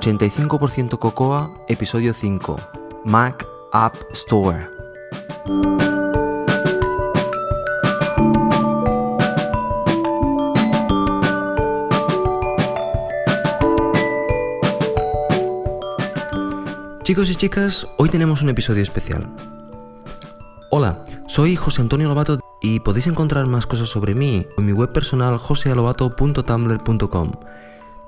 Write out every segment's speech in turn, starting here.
85% Cocoa, episodio 5, Mac App Store. Chicos y chicas, hoy tenemos un episodio especial. Hola, soy José Antonio Lobato y podéis encontrar más cosas sobre mí en mi web personal josealobato.tumblr.com.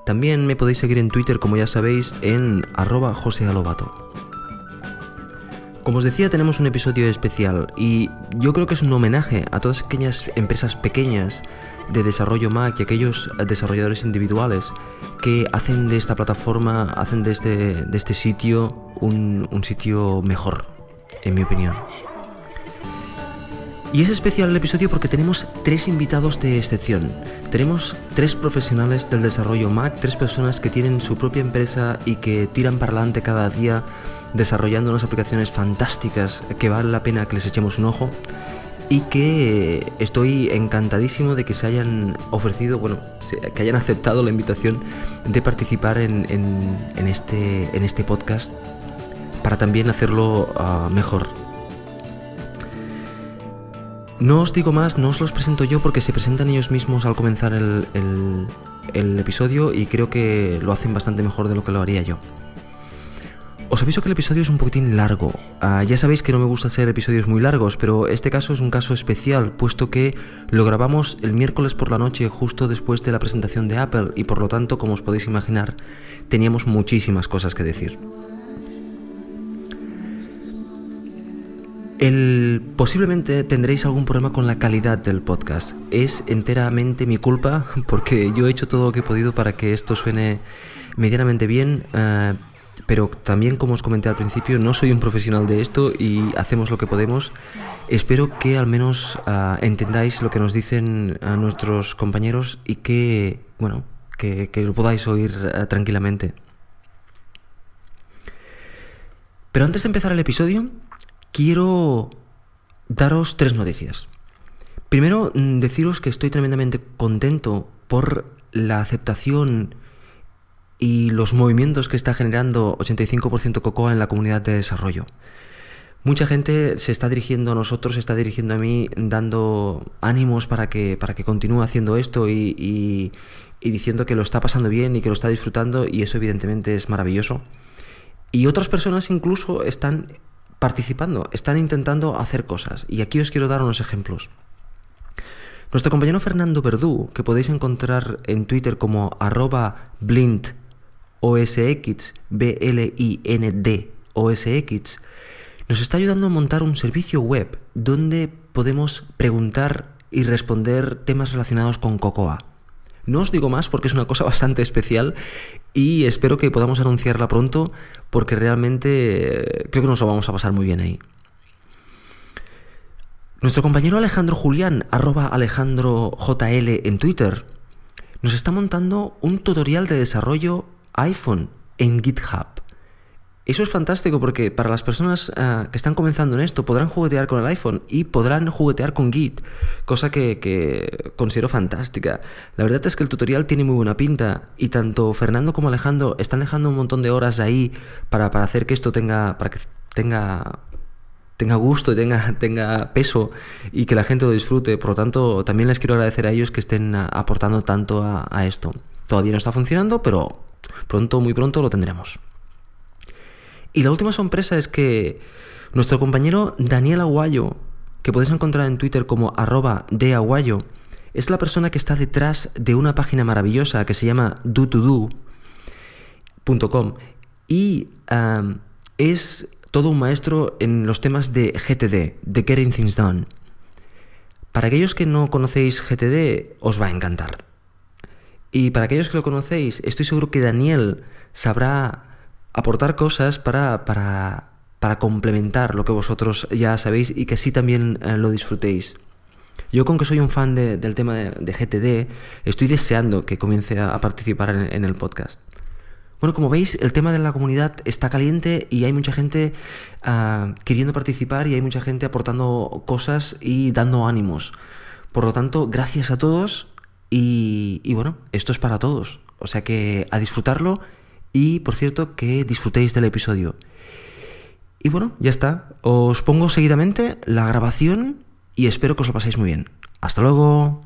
También me podéis seguir en Twitter, como ya sabéis, en arroba josealobato. Como os decía, tenemos un episodio especial y yo creo que es un homenaje a todas aquellas empresas pequeñas de desarrollo Mac y aquellos desarrolladores individuales que hacen de esta plataforma, hacen de este, de este sitio un, un sitio mejor, en mi opinión. Y es especial el episodio porque tenemos tres invitados de excepción. Tenemos tres profesionales del desarrollo Mac, tres personas que tienen su propia empresa y que tiran para adelante cada día desarrollando unas aplicaciones fantásticas que vale la pena que les echemos un ojo y que estoy encantadísimo de que se hayan ofrecido, bueno, que hayan aceptado la invitación de participar en, este, en este podcast para también hacerlo ah, mejor. No os digo más, no os los presento yo porque se presentan ellos mismos al comenzar el, episodio y creo que lo hacen bastante mejor de lo que lo haría yo. Os aviso que el episodio es un poquitín largo. Ah, ya sabéis que no me gusta hacer episodios muy largos, pero este caso es un caso especial, puesto que lo grabamos el miércoles por la noche justo después de la presentación de Apple y por lo tanto, como os podéis imaginar, teníamos muchísimas cosas que decir. El, posiblemente tendréis algún problema con la calidad del podcast. Es enteramente mi culpa porque yo he hecho todo lo que he podido para que esto suene medianamente bien. Ah, pero también como os comenté al principio, no soy un profesional de esto y hacemos lo que podemos. Espero que al menos ah, entendáis lo que nos dicen a nuestros compañeros y que, bueno, que, lo podáis oír tranquilamente. Pero antes de empezar el episodio, quiero daros tres noticias. Primero, mm, deciros que estoy tremendamente contento por la aceptación y los movimientos que está generando 85% Cocoa en la comunidad de desarrollo. Mucha gente se está dirigiendo a nosotros, se está dirigiendo a mí, dando ánimos para que, para que continúe haciendo esto y, y diciendo que lo está pasando bien y que lo está disfrutando y eso evidentemente es maravilloso. Y otras personas incluso están participando, están intentando hacer cosas. Y aquí os quiero dar unos ejemplos. Nuestro compañero Fernando Verdú, que podéis encontrar en Twitter como arroba blind OSX, OSX, nos está ayudando a montar un servicio web donde podemos preguntar y responder temas relacionados con Cocoa. No os digo más porque es una cosa bastante especial y espero que podamos anunciarla pronto porque realmente eh, creo que nos lo vamos a pasar muy bien ahí. Nuestro compañero Alejandro Julián, arroba AlejandroJL en Twitter, nos está montando un tutorial de desarrollo iPhone en GitHub. Eso es fantástico porque para las personas ah, que están comenzando en esto podrán juguetear con el iPhone y podrán juguetear con Git, cosa que, considero fantástica. La verdad es que el tutorial tiene muy buena pinta y tanto Fernando como Alejandro están dejando un montón de horas ahí para, hacer que esto tenga, para que tenga, tenga gusto y tenga, tenga peso y que la gente lo disfrute. Por lo tanto, también les quiero agradecer a ellos que estén aportando tanto a esto. Todavía no está funcionando, pero Pronto, muy pronto lo tendremos. Y la última sorpresa es que nuestro compañero Daniel Aguayo, que podéis encontrar en Twitter como arroba de Aguayo, es la persona que está detrás de una página maravillosa que se llama do2do.com y es todo un maestro en los temas de GTD, de Getting Things Done. Para aquellos que no conocéis GTD, os va a encantar. Y para aquellos que lo conocéis, estoy seguro que Daniel sabrá aportar cosas para, para, para complementar lo que vosotros ya sabéis y que así también eh, lo disfrutéis. Yo con que soy un fan del tema de, GTD, estoy deseando que comience a, participar en, el podcast. Bueno, como veis, el tema de la comunidad está caliente y hay mucha gente ah, queriendo participar y hay mucha gente aportando cosas y dando ánimos. Por lo tanto, gracias a todos y, bueno, esto es para todos. O sea que a disfrutarlo y, por cierto, que disfrutéis del episodio. Y bueno, ya está. Os pongo seguidamente la grabación y espero que os lo paséis muy bien. Hasta luego.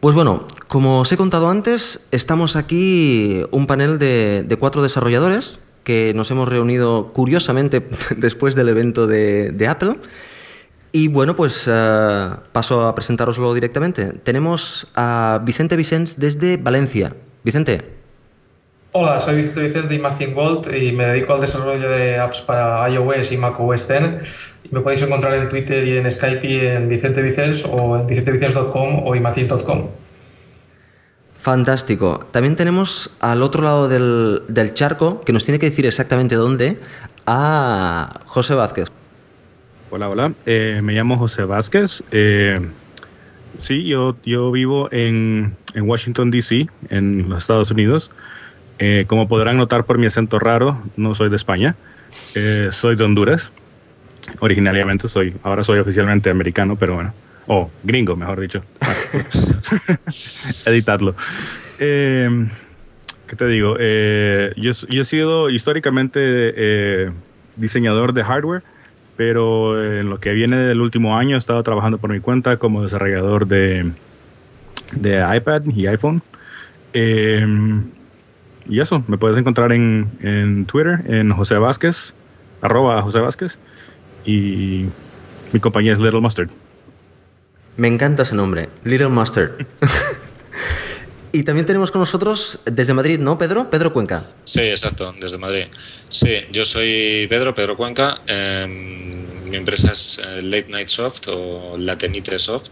Pues bueno, como os he contado antes, estamos aquí un panel de, cuatro desarrolladores que nos hemos reunido curiosamente después del evento de, Apple. Y bueno, pues eh, paso a presentároslo directamente. Tenemos a Vicente Vicens desde Valencia. Vicente. Hola, soy Vicente Vicens de Imagine Gold y me dedico al desarrollo de apps para iOS y macOS 10. Me podéis encontrar en Twitter y en Skype en Vicente Vicens o en vicentevicens.com o imagine.com. Fantástico. También tenemos al otro lado del, charco, que nos tiene que decir exactamente dónde, a José Vázquez. Hola, hola. Eh, me llamo José Vázquez. Eh, sí, yo, yo vivo en, Washington, D.C., en los Estados Unidos. Eh, como podrán notar por mi acento raro, no soy de España. soy de Honduras. Originariamente soy, ahora soy oficialmente americano, pero bueno. O gringo, mejor dicho. Editarlo. Eh, ¿Qué te digo? Eh, yo, he sido históricamente eh, diseñador de hardware, pero en lo que viene del último año he estado trabajando por mi cuenta como desarrollador de, de iPad y iPhone. y eso, me puedes encontrar en, en Twitter, en José Vázquez, arroba José Vázquez, y mi compañía es Little Mustard. Me encanta ese nombre, Little Mustard. y también tenemos con nosotros desde Madrid, ¿no, Pedro? Pedro Cuenca. Sí, exacto, desde Madrid. Sí, yo soy Pedro, Pedro Cuenca. Em, mi empresa es eh, Late Night Soft o Latenite Soft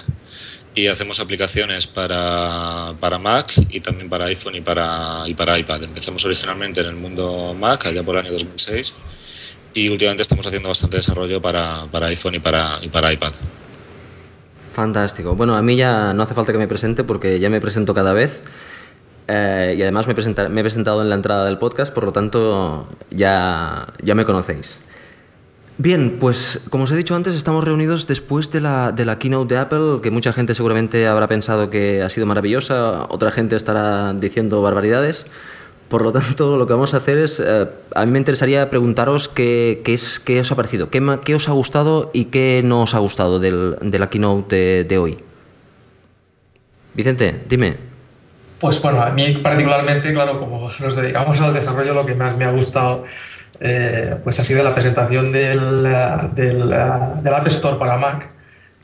y hacemos aplicaciones para, para, Mac y también para iPhone y para, y para iPad. Empezamos originalmente en el mundo Mac, allá por el año 2006, y últimamente estamos haciendo bastante desarrollo para, para iPhone y para, y para iPad. Fantástico. Bueno, a mí ya no hace falta que me presente porque ya me presento cada vez. Eh, y además me, me, he presentado en la entrada del podcast, por lo tanto ya, ya me conocéis. Bien, pues como os he dicho antes, estamos reunidos después de la, de la keynote de Apple, que mucha gente seguramente habrá pensado que ha sido maravillosa, otra gente estará diciendo barbaridades. Por lo tanto, lo que vamos a hacer es, eh, a mí me interesaría preguntaros qué, es, qué os ha parecido, qué, qué, os ha gustado y qué no os ha gustado del, de la keynote de, hoy. Vicente, dime. Pues bueno, a mí particularmente, claro, como nos dedicamos al desarrollo, lo que más me ha gustado eh, pues ha sido la presentación del, del, del, App Store para Mac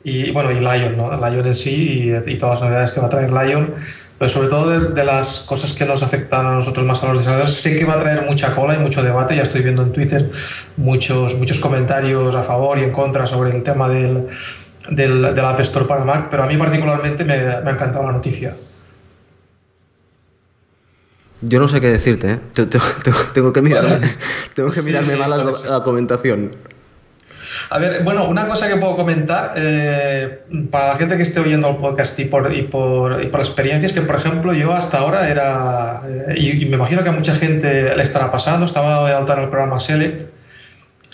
y bueno, y Lion, ¿no? Lion en sí y, y todas las novedades que va a traer Lion pero sobre todo de, las cosas que nos afectan a nosotros más a los desarrolladores, sé que va a traer mucha cola y mucho debate, ya estoy viendo en Twitter muchos, muchos comentarios a favor y en contra sobre el tema del, del, App Store para Mac, pero a mí particularmente me, me ha encantado la noticia. Yo no sé qué decirte, ¿eh? tengo, que mirarme, tengo que mirarme mal la, la comentación. Bueno, una cosa que puedo comentar eh, para la gente que esté oyendo el podcast y por, y por, experiencia es que, por ejemplo, yo hasta ahora era, eh, y, me imagino que a mucha gente le estará pasando, estaba de alta en el programa Select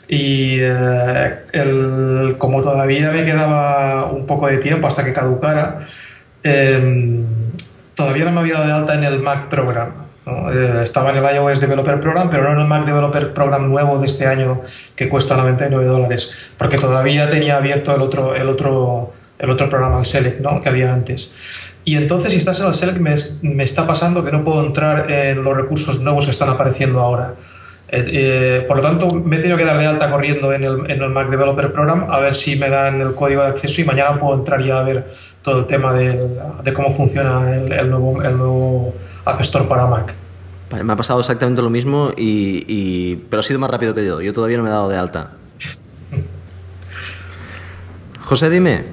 y eh, como todavía me quedaba un poco de tiempo hasta que caducara, em, todavía no me había dado de alta en el Mac Program. Eh, estaba en el iOS Developer Program, pero no en el Mac Developer Program nuevo de este año que cuesta 99 dólares, porque todavía tenía abierto el otro, el otro, el otro programa, el Select, ¿no? que había antes. Y entonces, si estás en el Select, me, me, está pasando que no puedo entrar en los recursos nuevos que están apareciendo ahora. Eh, eh, por lo tanto, me he tenido que dar de alta corriendo en el, en el, Mac Developer Program a ver si me dan el código de acceso y mañana puedo entrar ya a ver todo el tema de, de cómo funciona el, el, nuevo, el nuevo App Store para Mac. Me ha pasado exactamente lo mismo, y, pero ha sido más rápido que yo. Yo todavía no me he dado de alta. José, dime.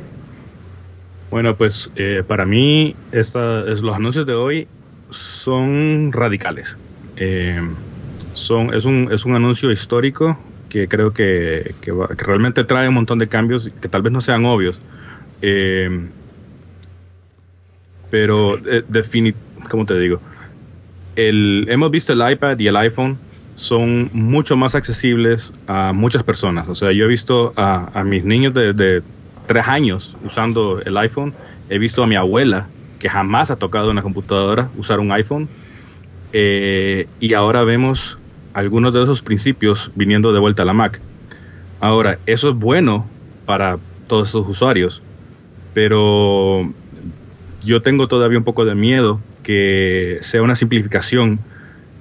Bueno, pues eh, para mí esta, es, los anuncios de hoy son radicales. Eh, son, es, un, es un anuncio histórico que creo que, que, realmente trae un montón de cambios que tal vez no sean obvios. Eh, pero definitivamente, ¿cómo te digo? hemos visto el iPad y el iPhone son mucho más accesibles a muchas personas. O sea, yo he visto a, mis niños de, tres años usando el iPhone he visto a mi abuela, que jamás ha tocado una computadora, usar un iPhone, eh, y ahora vemos algunos de esos principios viniendo de vuelta a la Mac. Ahora, eso es bueno para todos esos usuarios, pero yo tengo todavía un poco de miedo que sea una simplificación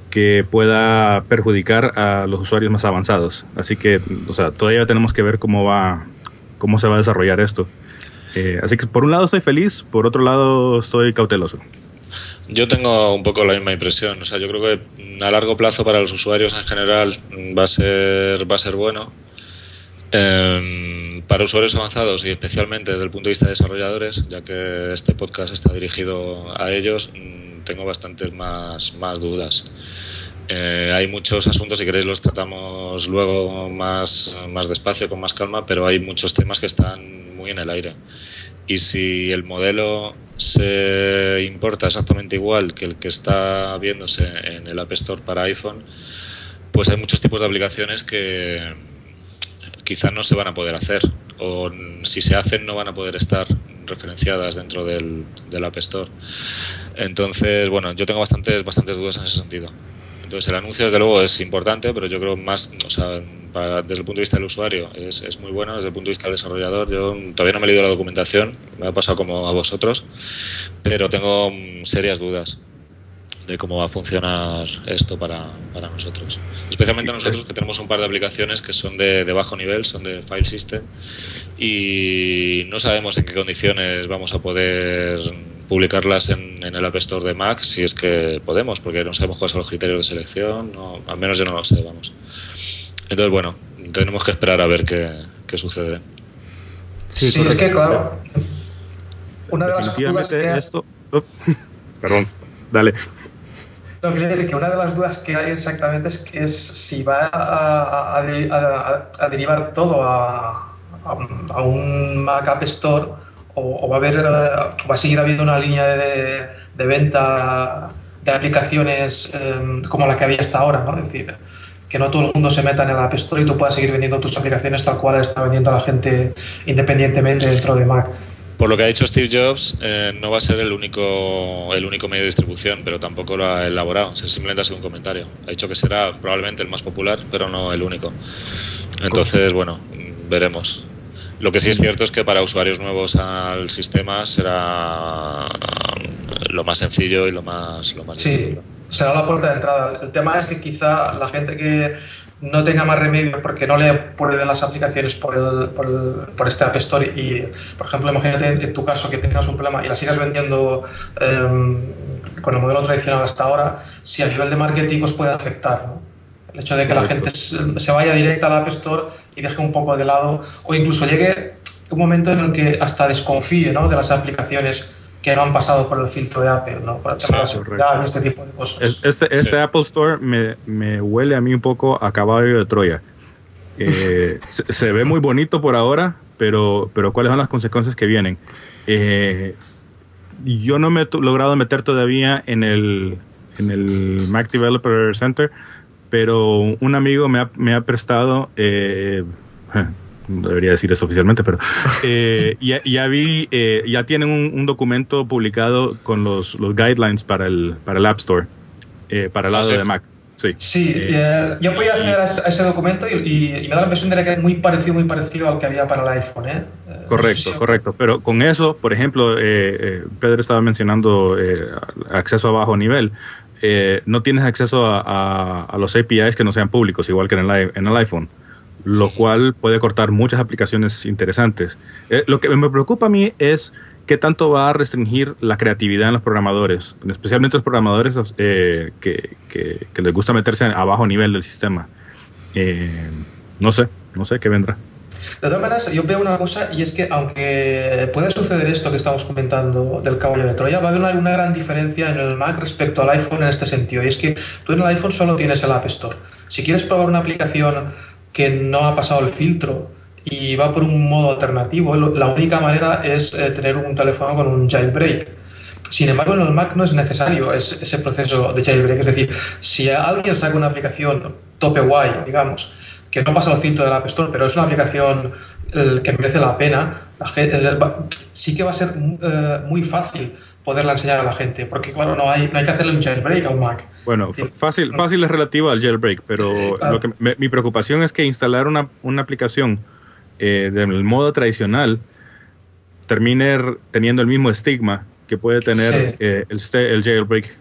que pueda perjudicar a los usuarios más avanzados. Así que, o sea, todavía tenemos que ver cómo va, cómo se va a desarrollar esto. Eh, así que por un lado estoy feliz, por otro lado estoy cauteloso. Yo tengo un poco la misma impresión. O sea, yo creo que a largo plazo para los usuarios en general va a ser, va a ser bueno. Em, para usuarios avanzados y especialmente desde el punto de vista de desarrolladores, ya que este podcast está dirigido a ellos, tengo bastantes más, más dudas. Eh, hay muchos asuntos, si queréis los tratamos luego más, más despacio, con más calma, pero hay muchos temas que están muy en el aire. Y si el modelo se importa exactamente igual que el que está viéndose en el App Store para iPhone, pues hay muchos tipos de aplicaciones que quizás no se van a poder hacer o si se hacen no van a poder estar referenciadas dentro del, del App Store. Entonces, bueno, yo tengo bastantes, bastantes dudas en ese sentido. Entonces, el anuncio, desde luego, es importante, pero yo creo más, o sea, desde el punto de vista del usuario, es, es, muy bueno. Desde el punto de vista del desarrollador, yo todavía no me he leído la documentación, me ha pasado como a vosotros, pero tengo serias dudas de cómo va a funcionar esto para, para nosotros. Especialmente nosotros que tenemos un par de aplicaciones que son de, de, bajo nivel, son de file system y no sabemos en qué condiciones vamos a poder publicarlas en, en, el App Store de Mac si es que podemos, porque no sabemos cuáles son los criterios de selección, no, al menos yo no lo sé, vamos. Entonces, bueno, tenemos que esperar a ver qué, qué sucede. Sí, sí es que claro. Una de las dudas que... esto... Oh, perdón, dale. No, quiero decir que una de las dudas que hay exactamente es, que es si va a, a, a, a derivar todo a, un Mac App Store o, va a haber va a seguir habiendo una línea de, de venta de aplicaciones eh, como la que había hasta ahora, ¿no? Es decir, que no todo el mundo se meta en el App Store y tú puedas seguir vendiendo tus aplicaciones tal cual está vendiendo la gente independientemente dentro de Mac. Por lo que ha dicho Steve Jobs, eh, no va a ser el único, el único medio de distribución, pero tampoco lo ha elaborado. O sea, simplemente ha sido un comentario. Ha dicho que será probablemente el más popular, pero no el único. Entonces, bueno, veremos. Lo que sí es cierto es que para usuarios nuevos al sistema será lo más sencillo y lo más, lo más sí, difícil. será la puerta de entrada. El tema es que quizá la gente que no tenga más remedio porque no le prueben las aplicaciones por, el, por, el, por, este App Store y, por ejemplo, imagínate en tu caso que tengas un problema y la sigas vendiendo eh, con el modelo tradicional hasta ahora, si a nivel de marketing os puede afectar. ¿no? El hecho de que la gente se vaya directa al App Store y deje un poco de lado, o incluso llegue un momento en el que hasta desconfíe ¿no? de las aplicaciones que no han pasado por el filtro de Apple, ¿no? Por el tema sí, de seguridad y este tipo de cosas. Este, este sí. Apple Store me, me, huele a mí un poco a caballo de Troya. Eh, se, se, ve muy bonito por ahora, pero, pero ¿cuáles son las consecuencias que vienen? Eh, yo no me he logrado meter todavía en el, en el Mac Developer Center, pero un amigo me ha, me ha prestado... Eh, no debería decir eso oficialmente, pero eh, ya, ya, vi, eh, ya tienen un, un, documento publicado con los, los, guidelines para el, para el App Store, eh, para el lado de Mac. Sí, sí eh, yo voy a acceder a ese documento y, y, y, me da la impresión de que es muy parecido, muy parecido al que había para el iPhone. ¿eh? Correcto, no sé correcto. Pero con eso, por ejemplo, Pedro estaba mencionando acceso a bajo nivel. no tienes acceso a, a, a, los APIs que no sean públicos, igual que en el, en el iPhone lo cual puede cortar muchas aplicaciones interesantes. Eh, lo que me preocupa a mí es qué tanto va a restringir la creatividad en los programadores, especialmente los programadores eh, que, que, que, les gusta meterse a bajo nivel del sistema. Eh, no sé, no sé qué vendrá. De todas maneras, yo veo una cosa y es que aunque puede suceder esto que estamos comentando del caballo de Troya, va a haber una, una, gran diferencia en el Mac respecto al iPhone en este sentido. Y es que tú en el iPhone solo tienes el App Store. Si quieres probar una aplicación que no ha pasado el filtro y va por un modo alternativo, la única manera es eh, tener un teléfono con un jailbreak. Sin embargo, en el Mac no es necesario ese, proceso de jailbreak. Es decir, si alguien saca una aplicación tope guay, digamos, que no pasa el filtro del App Store, pero es una aplicación que merece la pena, gente, sí que va a ser eh, muy fácil poderla enseñar a la gente, porque claro, no hay, no hay que hacerle un jailbreak al Mac. Bueno, fácil, fácil es relativo al jailbreak, pero lo que mi preocupación es que instalar una, una aplicación eh, del modo tradicional termine teniendo el mismo estigma que puede tener eh, el, el, jailbreak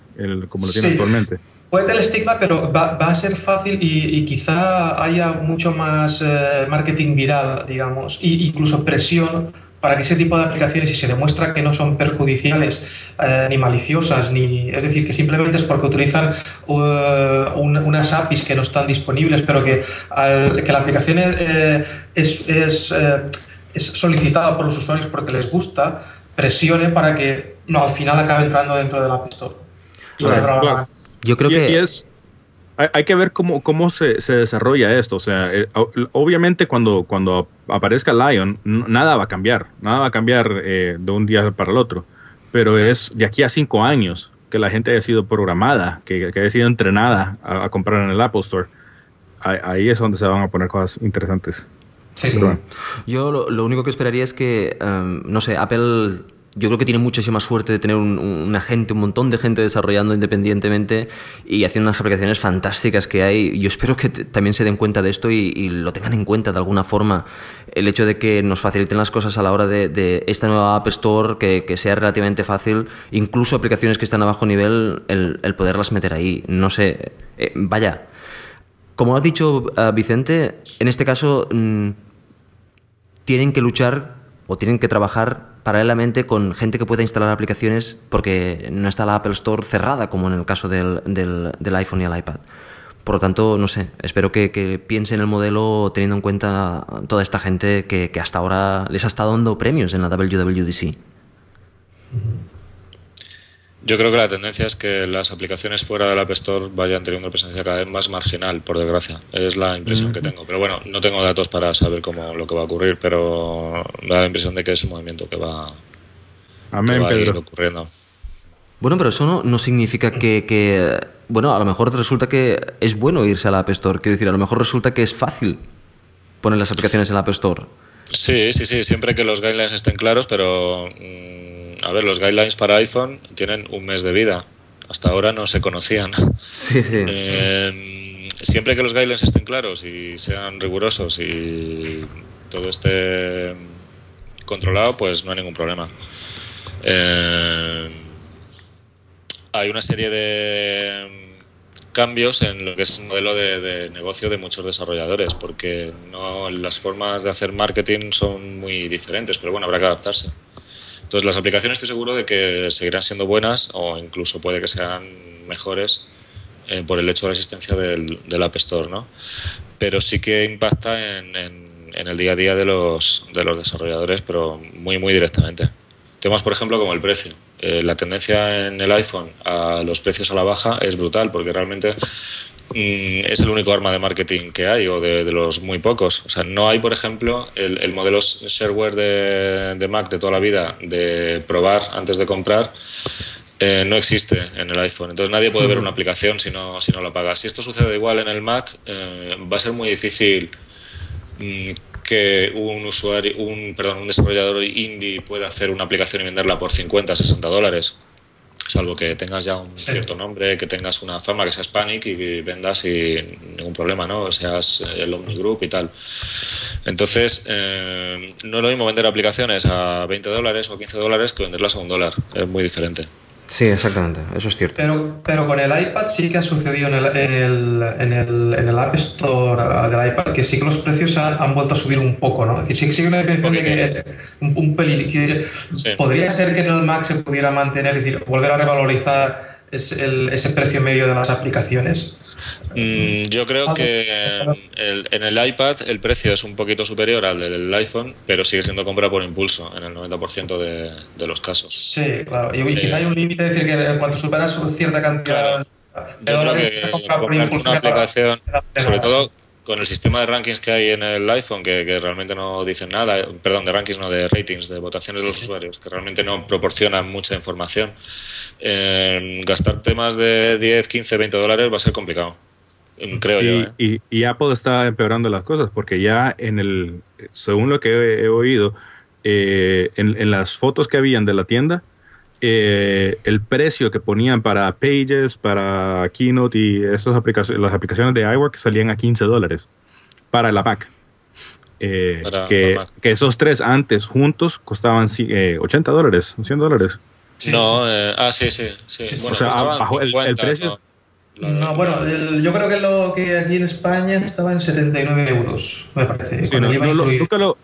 como lo tiene actualmente. Puede tener estigma, pero va, a ser fácil y, quizá haya mucho más eh, marketing viral, digamos, e incluso presión para que ese tipo de aplicaciones, si se demuestra que no son perjudiciales eh, ni maliciosas, ni es decir, que simplemente es porque utilizan uh, unas APIs que no están disponibles, pero que, que la aplicación es, es, es, solicitada por los usuarios porque les gusta, presione para que no, al final acabe entrando dentro de la App Store. Yo creo que... es, hay, que ver cómo, cómo se, se, desarrolla esto. O sea, eh, obviamente cuando, cuando aparezca Lion, nada va a cambiar. Nada va a cambiar eh, de un día para el otro. Pero es de aquí a cinco años que la gente haya sido programada, que, haya sido entrenada a, comprar en el Apple Store. Ahí, es donde se van a poner cosas interesantes. Sí. Yo lo, único que esperaría es que, em, no sé, Apple yo creo que tiene muchísima suerte de tener un, una gente, un montón de gente desarrollando independientemente y haciendo unas aplicaciones fantásticas que hay. Yo espero que también se den cuenta de esto y, lo tengan en cuenta de alguna forma. El hecho de que nos faciliten las cosas a la hora de, esta nueva App Store, que, sea relativamente fácil, incluso aplicaciones que están a bajo nivel, el, poderlas meter ahí. No sé, eh, vaya. Como has dicho uh, Vicente, en este caso mm, tienen que luchar o tienen que trabajar paralelamente con gente que pueda instalar aplicaciones porque no está la Apple Store cerrada, como en el caso del, del, iPhone y el iPad. Por lo tanto, no sé, espero que, que piensen el modelo teniendo en cuenta toda esta gente que, que, hasta ahora les ha estado dando premios en la WWDC. Yo creo que la tendencia es que las aplicaciones fuera del App Store vayan teniendo presencia cada vez más marginal, por desgracia. Es la impresión que tengo. Pero bueno, no tengo datos para saber cómo lo que va a ocurrir, pero me da la impresión de que es el movimiento que va, a ir ocurriendo. Bueno, pero eso no, significa que, bueno, a lo mejor resulta que es bueno irse al App Store. Quiero decir, a lo mejor resulta que es fácil poner las aplicaciones en el App Store. Sí, sí, sí, siempre que los guidelines estén claros, pero... Mm, a ver, los guidelines para iPhone tienen un mes de vida. Hasta ahora no se conocían. Sí, sí. Eh, siempre que los guidelines estén claros y sean rigurosos y todo esté controlado, pues no hay ningún problema. Eh, hay una serie de cambios en lo que es el modelo de, de, negocio de muchos desarrolladores, porque no las formas de hacer marketing son muy diferentes, pero bueno, habrá que adaptarse. Entonces las aplicaciones estoy seguro de que seguirán siendo buenas o incluso puede que sean mejores eh, por el hecho de la existencia del, App Store, ¿no? Pero sí que impacta en, el día a día de los, de los desarrolladores, pero muy, muy directamente. Temas, por ejemplo, como el precio. Eh, la tendencia en el iPhone a los precios a la baja es brutal porque realmente es el único arma de marketing que hay o de, los muy pocos. O sea, no hay, por ejemplo, el, modelo shareware de, Mac de toda la vida de probar antes de comprar. Eh, no existe en el iPhone. Entonces nadie puede ver una aplicación si no, si no la paga. Si esto sucede igual en el Mac, eh, va a ser muy difícil mm, que un usuario, un, perdón, un desarrollador indie pueda hacer una aplicación y venderla por 50, 60 dólares salvo que tengas ya un cierto nombre, que tengas una fama, que seas Panic y vendas sin ningún problema, ¿no? Seas el Omni Group y tal. Entonces, eh, no es lo mismo vender aplicaciones a 20 dólares o 15 dólares que venderlas a un dólar. Es muy diferente. Sí, exactamente, eso es cierto. Pero, pero con el iPad sí que ha sucedido en el, en el, en el, en el App Store del iPad que sí que los precios han, han vuelto a subir un poco, ¿no? Es decir, sí que sigue una diferencia de que un, un pelín. Que Podría ser que en el Mac se pudiera mantener, es decir, volver a revalorizar es el, ese precio medio de las aplicaciones? Mm, yo creo que en el iPad el precio es un poquito superior al del iPhone, pero sigue siendo compra por impulso en el 90% de, de, los casos. Sí, claro. Y quizá hay un límite, decir, que cuando superas cierta cantidad de dólares, se compra por impulso. Una aplicación, sobre todo con el sistema de rankings que hay en el iPhone, que, que, realmente no dicen nada, perdón, de rankings, no de ratings, de votaciones de los usuarios, que realmente no proporcionan mucha información, eh, gastarte más de 10, 15, 20 dólares va a ser complicado. Creo y, yo. ¿eh? Y, Apple está empeorando las cosas porque ya en el, según lo que he, oído, eh, en, en las fotos que habían de la tienda, eh, el precio que ponían para Pages, para Keynote y esas aplicaciones, las aplicaciones de iWork salían a 15 dólares para la Mac. Eh, Para que, la Mac. que esos tres antes juntos costaban eh, 80 dólares, 100 dólares. Sí. No, eh, ah, sí, sí. sí. Bueno, O sea, bajo el- el 50, precio- ¿no? No, bueno, el- yo creo que lo que aquí en España estaba en 79 euros, me parece. Sí, no, no lo- nunca lo,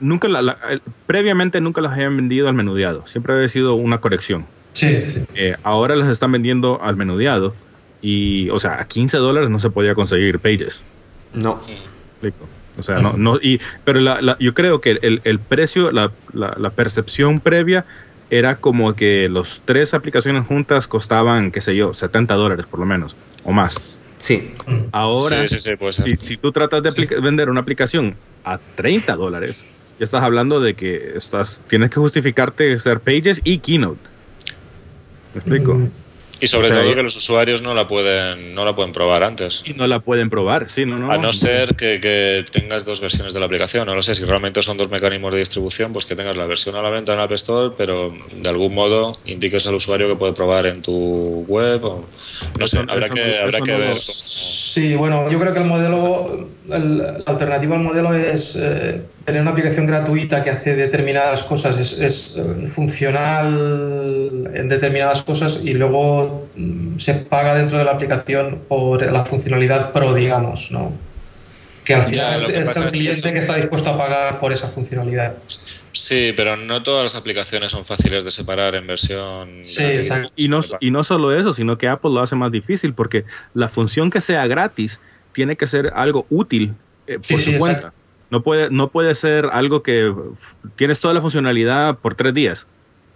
nunca la- la- el- previamente nunca las habían vendido al menudeado. Siempre había sido una corrección. Sí, sí. Eh, ahora las están vendiendo al menudeado y, o sea, a 15 dólares no se podía conseguir Pages. No. explico. O sea, no, no, y, pero la- la- yo creo que el, el precio, la, la- la percepción previa era como que los tres aplicaciones juntas costaban, qué sé yo, 70 dólares por lo menos, o más. Sí. Ahora, Sí, sí, si, si tú tratas de aplica- vender una aplicación a 30 dólares, ya estás hablando de que estás, tienes que justificarte ser Pages y Keynote. ¿Me explico? Mm. Y sobre O sea, todo que los usuarios no la pueden, no la pueden probar antes. Y no la pueden probar, sí, no, no. A no ser que, que tengas dos versiones de la aplicación. No lo sé, si realmente son dos mecanismos de distribución, pues que tengas la versión a la venta en App Store, pero de algún modo indiques al usuario que puede probar en tu web. O, no sé, habrá que, habrá que ver. Sí, bueno, yo creo que el modelo, el- la alternativa al modelo es eh, tener una aplicación gratuita que hace determinadas cosas, es, es, eh, funcional en determinadas cosas y luego mm, se paga dentro de la aplicación por la funcionalidad pro, digamos, ¿no? Que al final Ya, es, que el es que cliente eso- que está dispuesto a pagar por esa funcionalidad. Sí, pero no todas las aplicaciones son fáciles de separar en versión. Sí, exacto. Y no, y no solo eso, sino que Apple lo hace más difícil porque la función que sea gratis tiene que ser algo útil eh, Sí, por sí, su cuenta. exacto. No puede, no puede ser algo que tienes toda la funcionalidad por tres días.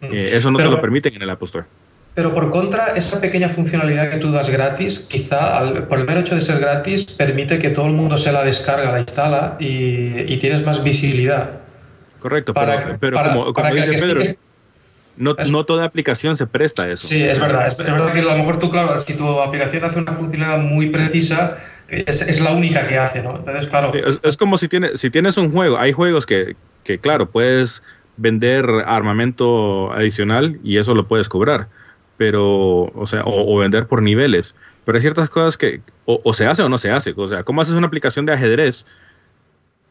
Eh, eso no Pero- te lo permiten en el Apple Store. Pero por contra, esa pequeña funcionalidad que tú das gratis, quizá al- por el mero hecho de ser gratis, permite que todo el mundo se la descarga, la instala y, y tienes más visibilidad. Correcto, Para- pero, pero para- como, como para que- dice que sí Pedro, que- no, no toda aplicación se presta a eso. Sí, es verdad. Es, es verdad que a lo mejor tú, claro, si tu aplicación hace una funcionalidad muy precisa, es, es la única que hace, ¿no? Entonces, claro. Sí, es, es como si tienes, si tienes un juego, hay juegos que, que, claro, puedes vender armamento adicional y eso lo puedes cobrar, pero, o sea, o, o vender por niveles. Pero hay ciertas cosas que o, o se hace o no se hace. O sea, ¿cómo haces una aplicación de ajedrez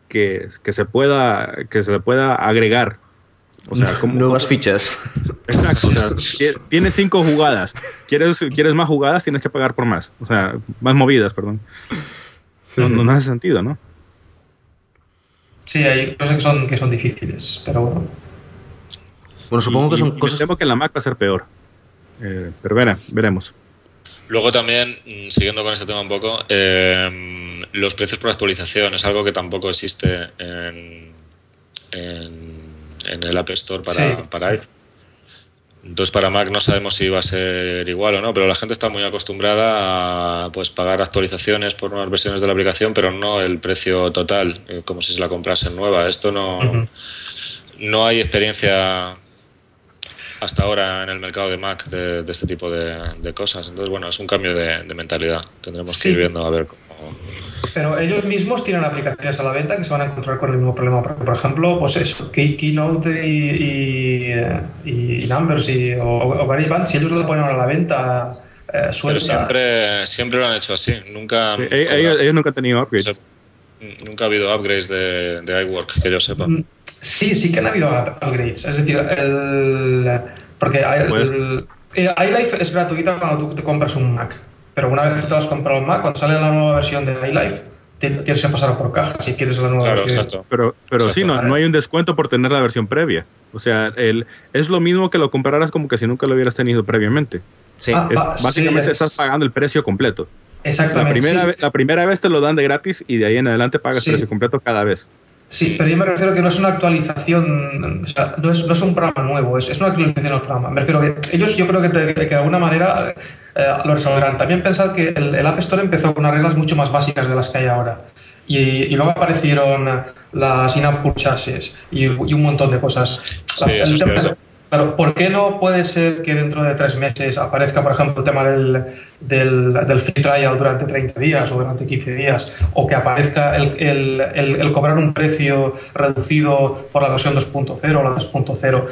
que, que se pueda que se le pueda agregar? O sea, ¿cómo- Nuevas fichas. Exacto, o sea, ti- tienes cinco jugadas. ¿Quieres, ¿Quieres más jugadas? Tienes que pagar por más. O sea, más movidas, perdón. no, no- no hace sentido, ¿no? Sí, hay cosas que son, que son difíciles, pero bueno. Bueno, supongo Y- que son y me cosas. temo que en la Mac va a ser peor. Eh, pero verá, veremos. Luego también, mm, siguiendo con este tema un poco, eh, los precios por actualización es algo que tampoco existe en, en, en el App Store para, Sí, para sí. iPhone. Entonces para Mac no sabemos si va a ser igual o no, pero la gente está muy acostumbrada a pues pagar actualizaciones por nuevas versiones de la aplicación, pero no el precio total, eh, como si se la comprase nueva. Esto no, no hay experiencia hasta ahora en el mercado de Mac de, de este tipo de, de cosas. Entonces, bueno, es un cambio de, de mentalidad. Tendremos Sí. que ir viendo a ver cómo. Pero ellos mismos tienen aplicaciones a la venta que se van a encontrar con el mismo problema. Porque, por ejemplo, pues eso, Key- Keynote y, y, y Numbers y, o, o GarageBand, si ellos lo ponen a la venta eh, Pero suelta, siempre, siempre lo han hecho así. Nunca, Sí, e- ellos, ellos nunca han tenido upgrades. o sea, nunca ha habido upgrades de, de iWork, que yo sepa. Mm, Sí, sí que han habido up- upgrades. Es decir, el, porque Pues- el, iLife es gratuita cuando tú te compras un Mac. Pero una vez que te has comprado un Mac, cuando sale la nueva versión de iLife, tienes que pasar por caja si quieres la nueva Claro, versión. exacto. Pero, pero Exacto. sí, no, no hay un descuento por tener la versión previa. O sea, el, es lo mismo que lo compraras como que si nunca lo hubieras tenido previamente. Sí. Ah, Es, Ah, sí, básicamente es- estás pagando el precio completo. La Exactamente. primera, sí. ve- la primera vez te lo dan de gratis y de ahí en adelante pagas Sí. el precio completo cada vez. Sí, pero yo me refiero que no es una actualización, o sea, no es, no es un programa nuevo, es, es una actualización al programa. Me refiero que ellos yo creo que, te- que de alguna manera eh, lo resolverán. También pensad que el, el App Store empezó con unas reglas mucho más básicas de las que hay ahora. Y, y luego aparecieron las in-app purchases y, y un montón de cosas. Sí, es el, tema. Claro, ¿por qué no puede ser que dentro de tres meses aparezca, por ejemplo, el tema del, del, del free trial durante 30 días o durante 15 días? O que aparezca el, el, el cobrar un precio reducido por la versión 2.0 o la 2.0.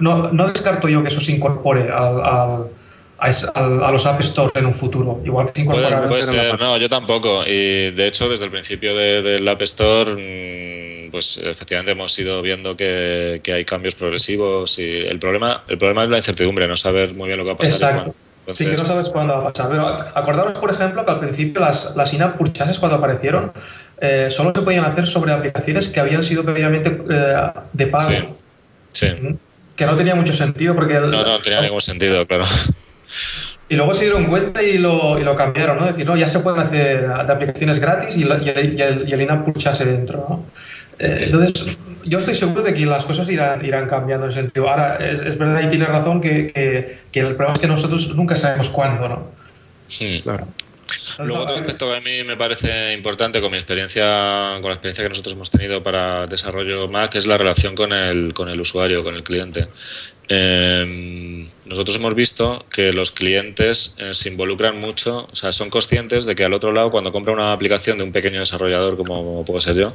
No, no, descarto yo que eso se incorpore al, al a, los App Stores en un futuro. Igual que se puede, puede ser, no, yo tampoco. Y de hecho, desde el principio del App Store pues efectivamente hemos ido viendo que, hay cambios progresivos y el problema, el problema es la incertidumbre, no saber muy bien lo que va a pasar. Exacto. sí, que no sabes cuándo va a pasar. Pero acordaros, por ejemplo, que al principio las, las in-app purchases cuando aparecieron eh, solo se podían hacer sobre aplicaciones que habían sido previamente eh, de pago. Sí. sí. Que no tenía mucho sentido porque... no, no tenía ningún sentido, claro. Y luego se dieron cuenta y lo, y lo cambiaron, ¿no? Decir, no, ya se pueden hacer de aplicaciones gratis y, y, el, y el in-app purchase dentro, ¿no? Eh, entonces, yo estoy seguro de que las cosas irán, irán cambiando en ese sentido. Ahora, es, es verdad y tiene razón que, que, que, el problema es que nosotros nunca sabemos cuándo, ¿no? Sí, claro. Luego otro aspecto que a mí me parece importante con mi experiencia, con la experiencia que nosotros hemos tenido para desarrollo Mac es la relación con el, con el usuario, con el cliente. Eh, nosotros hemos visto que los clientes eh, se involucran mucho, o sea, son conscientes de que al otro lado, cuando compra una aplicación de un pequeño desarrollador como puedo ser yo,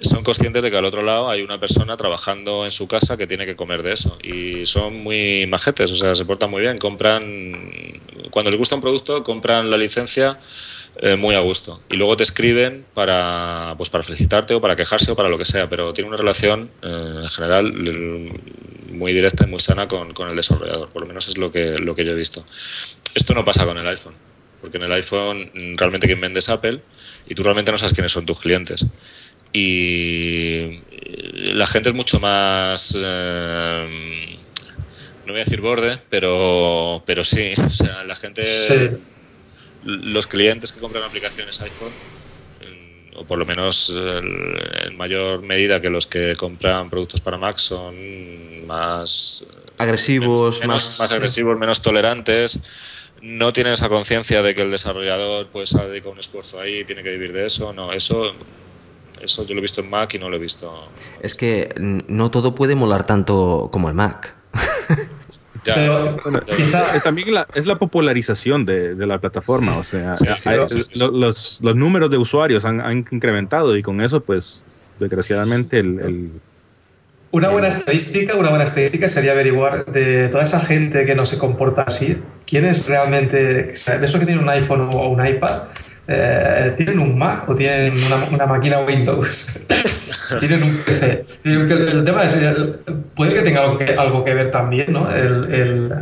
son conscientes de que al otro lado hay una persona trabajando en su casa que tiene que comer de eso. Y son muy majetes, o sea, se portan muy bien. Compran, cuando les gusta un producto, compran la licencia eh, muy a gusto. Y luego te escriben para, pues para felicitarte o para quejarse o para lo que sea, pero tiene una relación eh, en general muy directa y muy sana con, con, el desarrollador, por lo menos es lo que, lo que yo he visto. Esto no pasa con el iPhone, porque en el iPhone realmente quien vende es Apple y tú realmente no sabes quiénes son tus clientes. Y la gente es mucho más... Eh, no voy a decir borde, pero, pero sí, o sea, la gente los clientes que compran aplicaciones iPhone, o por lo menos en mayor medida que los que compran productos para Mac, son más agresivos, más, más agresivos, menos tolerantes. No tienen esa conciencia de que el desarrollador pues ha dedicado un esfuerzo ahí y tiene que vivir de eso. No, eso eso yo lo he visto en Mac y no lo he visto. Es que no todo puede molar tanto como el Mac. También es la popularización de, la plataforma, o sea, los, números de usuarios han, incrementado y con eso, pues, desgraciadamente, el, una buena estadística, una buena estadística sería averiguar de toda esa gente que no se comporta así, quién es realmente, de esos que tienen un iPhone o un iPad, eh, ¿tienen un Mac o tienen una, máquina Windows? tienen un PC. El, tema es, puede que tenga algo que, ver también, ¿no? El,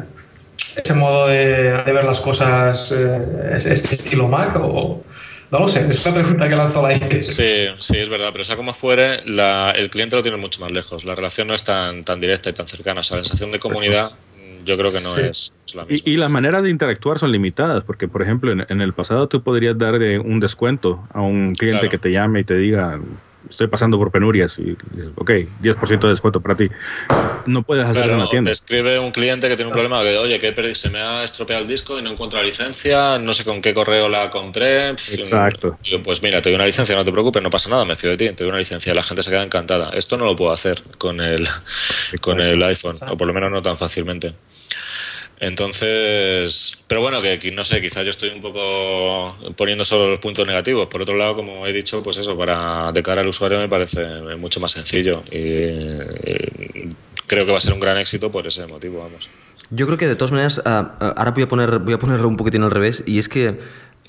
ese modo de, ver las cosas, eh, este estilo Mac o... No lo sé, es una pregunta que lanzó la Sí, sí, es verdad, pero sea como fuere, el cliente lo tiene mucho más lejos. La relación no es tan, tan directa y tan cercana. O sea, la sensación de comunidad yo creo que no es, la misma. Y, las maneras de interactuar son limitadas, porque por ejemplo en, el pasado tú podrías dar un descuento a un cliente que te llame y te diga, estoy pasando por penurias y dices, ok, 10% de descuento para ti. No puedes hacerlo en la tienda. escribe un cliente que tiene un problema, que oye, que se me ha estropeado el disco y no encuentro la licencia, no sé con qué correo la compré. Exacto. Digo, pues mira, te doy una licencia, no te preocupes, no pasa nada, me fío de ti, te doy una licencia, la gente se queda encantada. Esto no lo puedo hacer con el, con el iPhone, o por lo menos no tan fácilmente. Entonces, pero bueno, que no sé, quizás yo estoy un poco poniendo solo los puntos negativos. Por otro lado, como he dicho, pues eso, para de cara al usuario me parece mucho más sencillo y, creo que va a ser un gran éxito por ese motivo, vamos. Yo creo que de todas maneras, ah, ah, ahora voy a poner voy a ponerlo un poquitín al revés y es que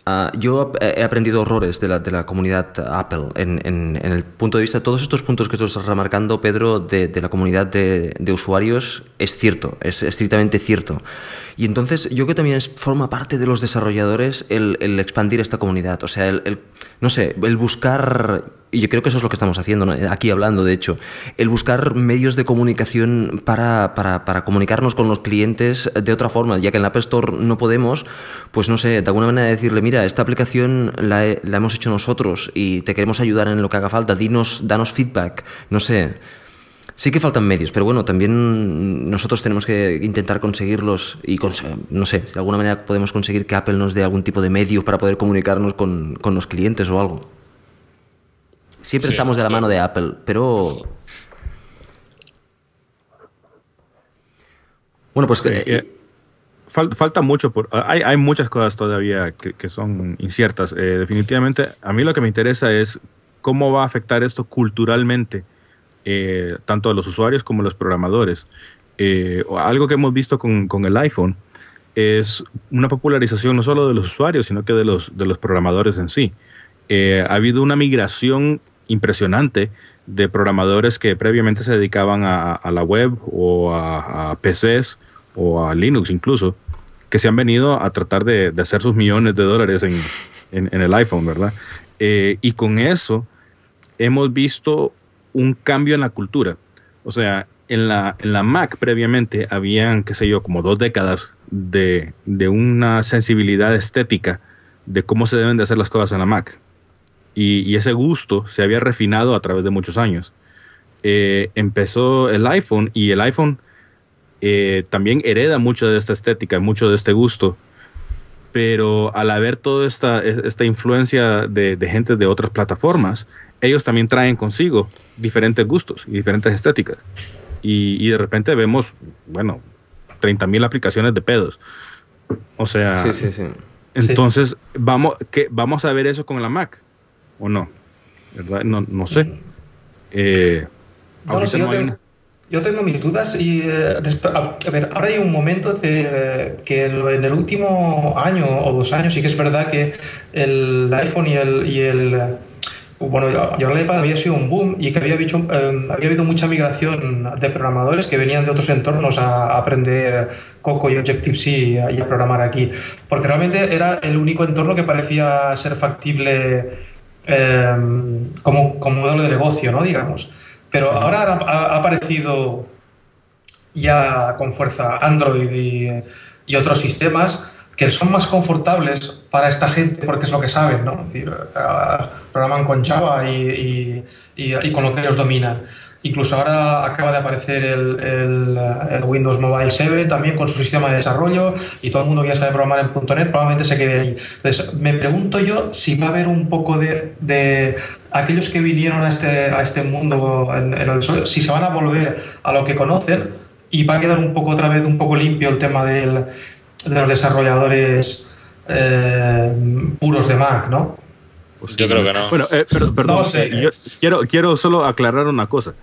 Ah, yo he aprendido horrores de la, de la comunidad Apple en, en, el punto de vista, todos estos puntos que estás remarcando, Pedro, de, de la comunidad de, de, usuarios, es cierto, es estrictamente cierto. Y entonces yo creo que también es, forma parte de los desarrolladores el, el expandir esta comunidad, o sea, el, el, no sé, el buscar, y yo creo que eso es lo que estamos haciendo, aquí hablando de hecho, el buscar medios de comunicación para, para, para, comunicarnos con los clientes de otra forma, ya que en la App Store no podemos, pues no sé, de alguna manera decirle, mira, esta aplicación la, la hemos hecho nosotros y te queremos ayudar en lo que haga falta, dinos, danos feedback, no sé. Sí que faltan medios, pero bueno, también nosotros tenemos que intentar conseguirlos y, no sé, de alguna manera podemos conseguir que Apple nos dé algún tipo de medio para poder comunicarnos con, con los clientes o algo. Siempre estamos de la mano de Apple, pero Bueno, pues... Eh, eh, falta mucho, por, hay, hay, muchas cosas todavía que, que son inciertas. Eh, definitivamente, a mí lo que me interesa es cómo va a afectar esto culturalmente, eh, tanto a los usuarios como a los programadores. Eh, algo que hemos visto con, el iPhone es una popularización no solo de los usuarios, sino que de los, de los programadores en sí. ha habido una migración impresionante de programadores que previamente se dedicaban a, la web o a, PCs o a Linux incluso, que se han venido a tratar de, de hacer sus millones de dólares en, el iPhone, ¿verdad? Eh, y con eso hemos visto un cambio en la cultura. O sea, en la, en la Mac previamente habían, qué sé yo, como dos décadas de, de, una sensibilidad estética de cómo se deben de hacer las cosas en la Mac. Y, ese gusto se había refinado a través de muchos años. Eh, empezó el iPhone y el iPhone eh, también hereda mucho de esta estética, mucho de este gusto. Pero al haber toda esta, esta influencia de, de gente de otras plataformas, ellos también traen consigo diferentes gustos y diferentes estéticas. Y, y de repente vemos, bueno, 30.000 aplicaciones de pedos. O sea, Sí, sí, sí. entonces vamos, ¿qué, vamos a ver eso con la Mac o no, ¿verdad? No, no sé. Eh, yo, no tengo, una- yo tengo mis dudas y eh, a, ver, ahora hay un momento de, que en en el último año o dos años sí que es verdad que el iPhone y el, y el eh, bueno, yo, yo el iPad había sido un boom y que había, habido, eh, había habido mucha migración de programadores que venían de otros entornos a, aprender Coco y Objective-C y a, y a programar aquí, porque realmente era el único entorno que parecía ser factible eh, como, como modelo de negocio, ¿no? Digamos. Pero ahora ha, ha aparecido ya con fuerza Android y, y, otros sistemas que son más confortables para esta gente porque es lo que saben, ¿no? Es decir, uh, programan con Java y, y, y, con lo que ellos dominan. Incluso ahora acaba de aparecer el, el, el, Windows Mobile 7 también con su sistema de desarrollo y todo el mundo que ya sabe programar en .NET probablemente se quede ahí. Entonces, me pregunto yo si va a haber un poco de, de aquellos que vinieron a este, a este mundo en, en el si se van a volver a lo que conocen y va a quedar un poco otra vez un poco limpio el tema del, de los desarrolladores eh, puros de Mac, ¿no? Pues yo creo que no. Bueno, eh, pero, perdón, no sé. yo quiero, quiero solo aclarar una cosa.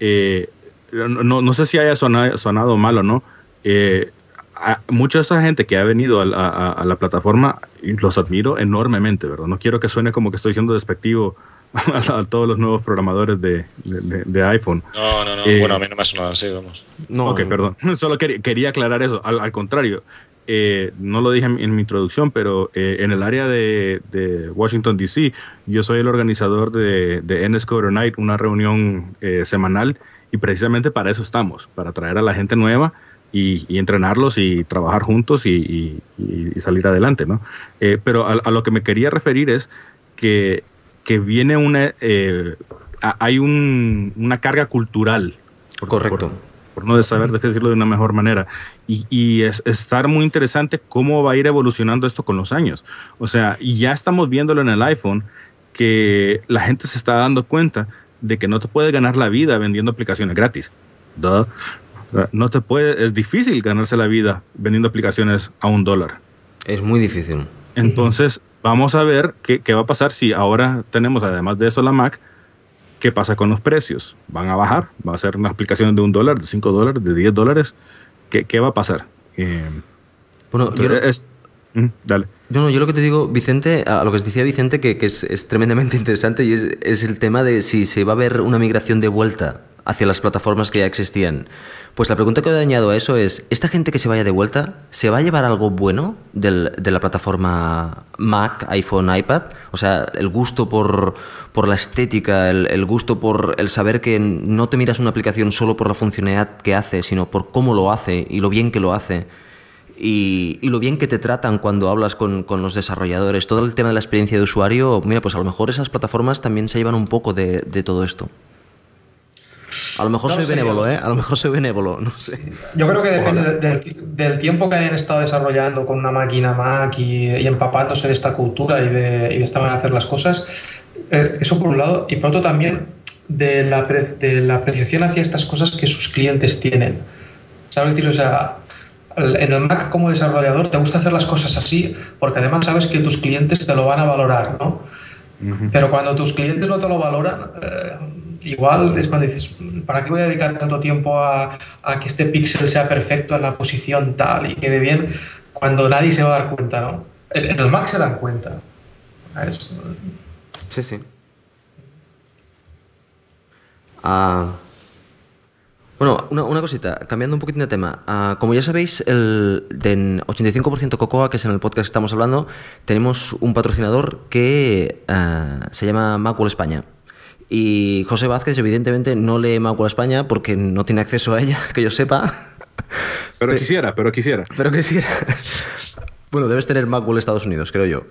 Eh, no, no, sé si haya sonado, sonado mal o no. Eh, A, mucha de esta gente que ha venido a, a, a, la plataforma los admiro enormemente, ¿verdad? No quiero que suene como que estoy siendo despectivo a, todos los nuevos programadores de, de, de iPhone. No, no, no. Eh, bueno, a mí no me ha sonado así, vamos. No, ok, perdón. Solo quería, quería aclarar eso. Al, al contrario, eh, no lo dije en, mi introducción, pero eh, en el área de, Washington, D.C., yo soy el organizador de, de NSCoder Night, una reunión eh, semanal, y precisamente para eso estamos, para traer a la gente nueva y, entrenarlos y trabajar juntos y, salir adelante, ¿no? Eh, pero a, lo que me quería referir es que, que viene una... hay un, una carga cultural. Correcto. Por no saber decirlo de una mejor manera. Y, y es, estar muy interesante cómo va a ir evolucionando esto con los años. O sea, ya estamos viéndolo en el iPhone, que la gente se está dando cuenta de que no te puedes ganar la vida vendiendo aplicaciones gratis. Duh. No te puede, es difícil ganarse la vida vendiendo aplicaciones a un dólar. Es muy difícil. Entonces, vamos a ver qué, qué va a pasar si ahora tenemos, además de eso, la Mac, ¿qué pasa con los precios? ¿Van a bajar? ¿Va a ser una aplicación de un dólar, de cinco dólares, de 10 dólares? ¿Qué, ¿Qué, va a pasar? Eh, bueno, yo, es, mm, dale. No, no, yo lo que te digo, Vicente, a lo que decía Vicente, que, que es, es, tremendamente interesante y es, es, el tema de si se va a ver una migración de vuelta hacia las plataformas que ya existían. Pues la pregunta que he añado a eso es, ¿esta gente que se vaya de vuelta, ¿se va a llevar algo bueno de la plataforma Mac, iPhone, iPad? O sea, el gusto por, la estética, el, gusto por el saber que no te miras una aplicación solo por la funcionalidad que hace, sino por cómo lo hace y lo bien que lo hace. Y, lo bien que te tratan cuando hablas con, los desarrolladores, todo el tema de la experiencia de usuario, mira, pues a lo mejor esas plataformas también se llevan un poco de todo esto. A lo mejor no soy sé, benévolo, ¿eh? A lo mejor soy benévolo, no sé. Yo creo que depende de, de, del tiempo que hayan estado desarrollando con una máquina Mac y, y empapándose de esta cultura y de, y de esta manera de hacer las cosas. Eh, eso por un lado. Y por otro también de la, de la apreciación hacia estas cosas que sus clientes tienen. ¿Sabes decir? O sea, en el Mac como desarrollador te gusta hacer las cosas así porque además sabes que tus clientes te lo van a valorar, ¿no? Pero cuando tus clientes no te lo valoran, eh, igual es cuando dices, ¿para qué voy a dedicar tanto tiempo a, que este píxel sea perfecto en la posición tal y quede bien cuando nadie se va a dar cuenta, ¿no? En, el Mac se dan cuenta. Sí, sí. Ah, bueno, una, cosita, cambiando un poquitín de tema. Ah, como ya sabéis, el de 85% Cocoa, que es en el podcast que estamos hablando, tenemos un patrocinador que ah, se llama Macworld España. Y José Vázquez, evidentemente, no lee Macworld España porque no tiene acceso a ella, que yo sepa. Pero quisiera, pero quisiera. Pero quisiera. bueno, debes tener Macworld Estados Unidos, creo yo.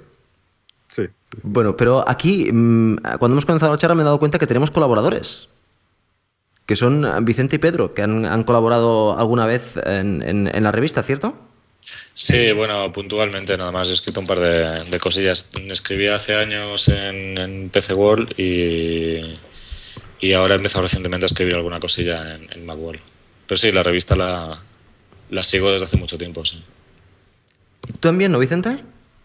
Sí. Bueno, pero aquí, mm, cuando hemos comenzado la charla, me he dado cuenta que tenemos colaboradores que son Vicente y Pedro, que han, colaborado alguna vez en, la revista, ¿cierto? Sí, bueno, puntualmente nada más he escrito un par de, cosillas. Escribí hace años en, PC World y, y, ahora he empezado recientemente a escribir alguna cosilla en, en Macworld. Pero sí, la revista la, la sigo desde hace mucho tiempo, sí. ¿Tú también, no, Vicente?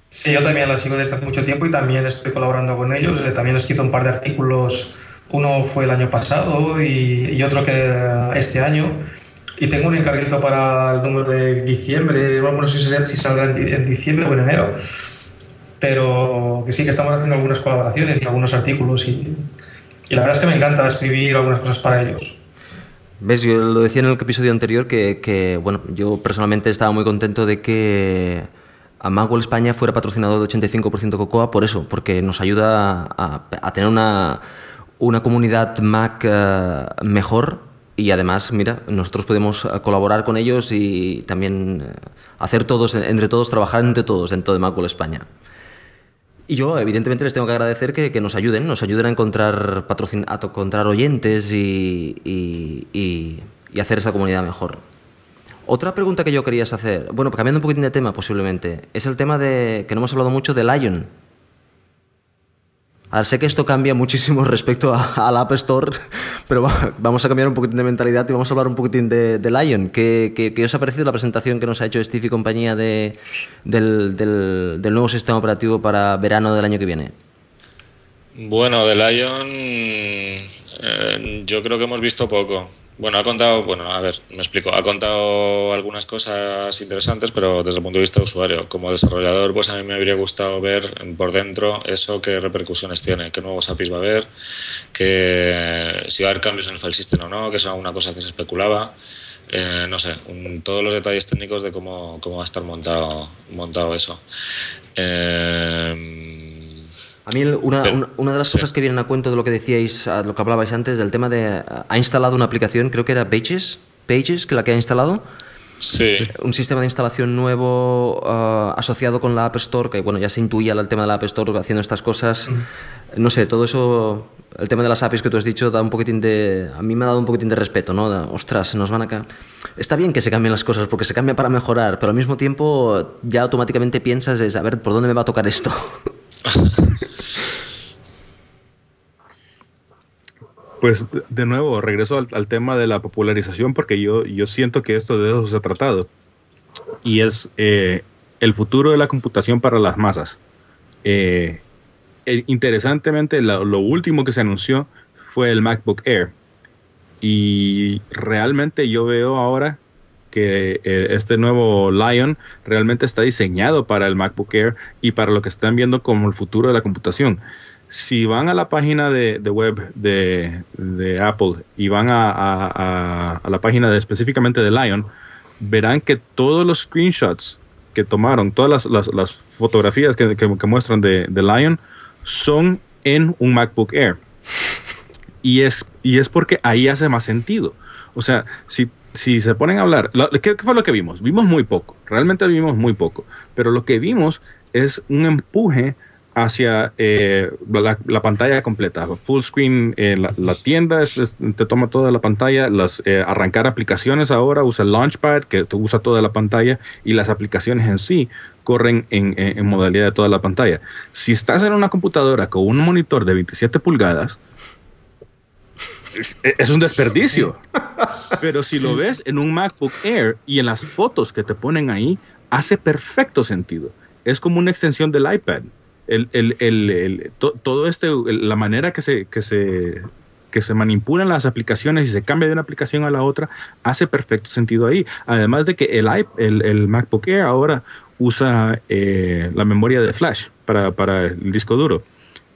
Sí, yo también la sigo desde hace mucho tiempo y también estoy colaborando con ellos. También he escrito un par de artículos uno fue el año pasado y, otro que este año. Y tengo un encarguito para el número de diciembre, no sé si saldrá en diciembre o en enero. Pero que sí, que estamos haciendo algunas colaboraciones y algunos artículos. Y, la verdad es que me encanta escribir algunas cosas para ellos. ¿Ves? Yo lo decía en el episodio anterior que, bueno, yo personalmente estaba muy contento de que a Magwell España fuera patrocinador de 85% Cocoa por eso, porque nos ayuda a tener una, una comunidad Mac eh, mejor y además, mira, nosotros podemos eh, colaborar con ellos y también eh, hacer todos, entre todos, trabajar entre todos dentro de Macworld España. Y yo, evidentemente, les tengo que agradecer que, nos ayuden, nos ayuden a encontrar, a encontrar oyentes y, y, hacer esa comunidad mejor. Otra pregunta que yo quería hacer, bueno, cambiando un poquitín de tema posiblemente, es el tema de que no hemos hablado mucho de Lion, sé que esto cambia muchísimo respecto al App Store, pero vamos a cambiar un poquitín de mentalidad y vamos a hablar un poquitín de, Lion. ¿Qué, os ha parecido la presentación que nos ha hecho Steve y compañía de, del, del, nuevo sistema operativo para verano del año que viene? Bueno, de Lion eh, yo creo que hemos visto poco. Bueno, ha contado, bueno, a ver, me explico, ha contado algunas cosas interesantes, pero desde el punto de vista de usuario, como desarrollador, pues a mí me habría gustado ver por dentro eso qué repercusiones tiene, qué nuevos APIs va a haber, que si va a haber cambios en el file system o no, que es una cosa que se especulaba. Eh, no sé, todos los detalles técnicos de cómo, cómo va a estar montado, montado eso. Eh, a mí una, de las cosas que vienen a cuento de lo que decíais, lo que hablabais antes, del tema de... Ha instalado una aplicación, creo que era Pages, Pages, que la que ha instalado. Sí. Un sistema de instalación nuevo uh, asociado con la App Store, que bueno, ya se intuía el tema de la App Store haciendo estas cosas. No sé, todo eso, el tema de las APIs que tú has dicho, da un poquitín de. A mí me ha dado un poquitín de respeto, ¿no? ostras, nos van acá. Está bien que se cambien las cosas porque se cambia para mejorar, pero al mismo tiempo ya automáticamente piensas es, a ver, ¿por dónde me va a tocar esto? Pues de nuevo, regreso al, tema de la popularización porque yo, yo siento que esto de eso se ha tratado. Y es eh, el futuro de la computación para las masas. Eh, interesantemente, lo, último que se anunció fue el MacBook Air. Y realmente yo veo ahora que eh, este nuevo Lion realmente está diseñado para el MacBook Air y para lo que están viendo como el futuro de la computación si van a la página de, web de, Apple y van a, la página de, específicamente de Lion, verán que todos los screenshots que tomaron, todas las, fotografías que, muestran de, Lion son en un MacBook Air. Y es, y es porque ahí hace más sentido. O sea, si, si se ponen a hablar, ¿qué, ¿qué fue lo que vimos? Vimos muy poco, realmente vimos muy poco, pero lo que vimos es un empuje hacia eh, la, pantalla completa. Full screen, eh, la, tienda te toma toda la pantalla. Eh, arrancar aplicaciones ahora usa Launchpad que te usa toda la pantalla y las aplicaciones en sí corren en, en, modalidad de toda la pantalla. Si estás en una computadora con un monitor de 27 pulgadas, es, un desperdicio. Pero si lo ves en un MacBook Air y en las fotos que te ponen ahí, hace perfecto sentido. Es como una extensión del iPad. El, el, el, todo este, la manera que se, que se que se manipulan las aplicaciones y se cambia de una aplicación a la otra, hace perfecto sentido ahí. Además de que el, el, el MacBook Air ahora usa eh, la memoria de flash para, para, el disco duro.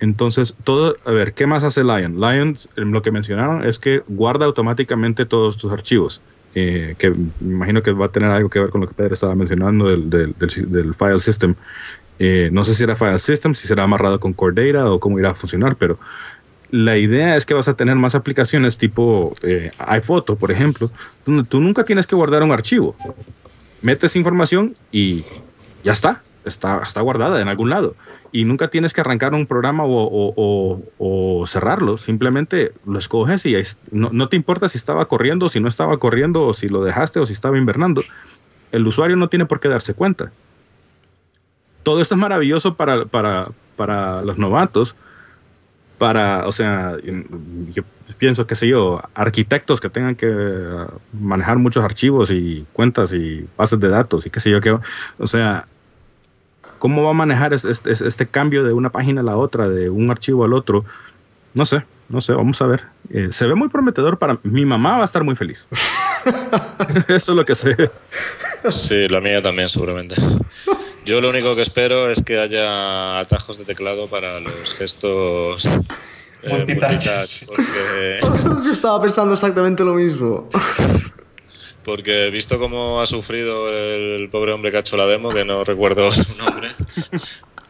Entonces, todo, a ver, ¿qué más hace Lion? Lion, lo que mencionaron es que guarda automáticamente todos tus archivos. Eh, que me imagino que va a tener algo que ver con lo que Pedro estaba mencionando del, del, del, file system. Eh, no sé si era file system, si será amarrado con Core Data o cómo irá a funcionar, pero la idea es que vas a tener más aplicaciones tipo eh, iPhoto, por ejemplo, donde tú nunca tienes que guardar un archivo. Metes información y ya está, está, está guardada en algún lado. Y nunca tienes que arrancar un programa o, cerrarlo, simplemente lo escoges y no, no, te importa si estaba corriendo, si no estaba corriendo, o si lo dejaste o si estaba invernando. El usuario no tiene por qué darse cuenta. Todo esto es maravilloso para, para, para los novatos, para, o sea, yo pienso, qué sé yo, arquitectos que tengan que manejar muchos archivos y cuentas y bases de datos y qué sé yo, qué, o sea, ¿cómo va a manejar este, este, cambio de una página a la otra, de un archivo al otro? No sé, no sé, vamos a ver. Eh, se ve muy prometedor para mi mamá va a estar muy feliz. Eso es lo que sé. Sí, la mía también seguramente. Yo lo único que espero es que haya atajos de teclado para los gestos eh, multitouch. Porque... yo estaba pensando exactamente lo mismo. Porque visto cómo ha sufrido el pobre hombre que ha hecho la demo, que no recuerdo su nombre,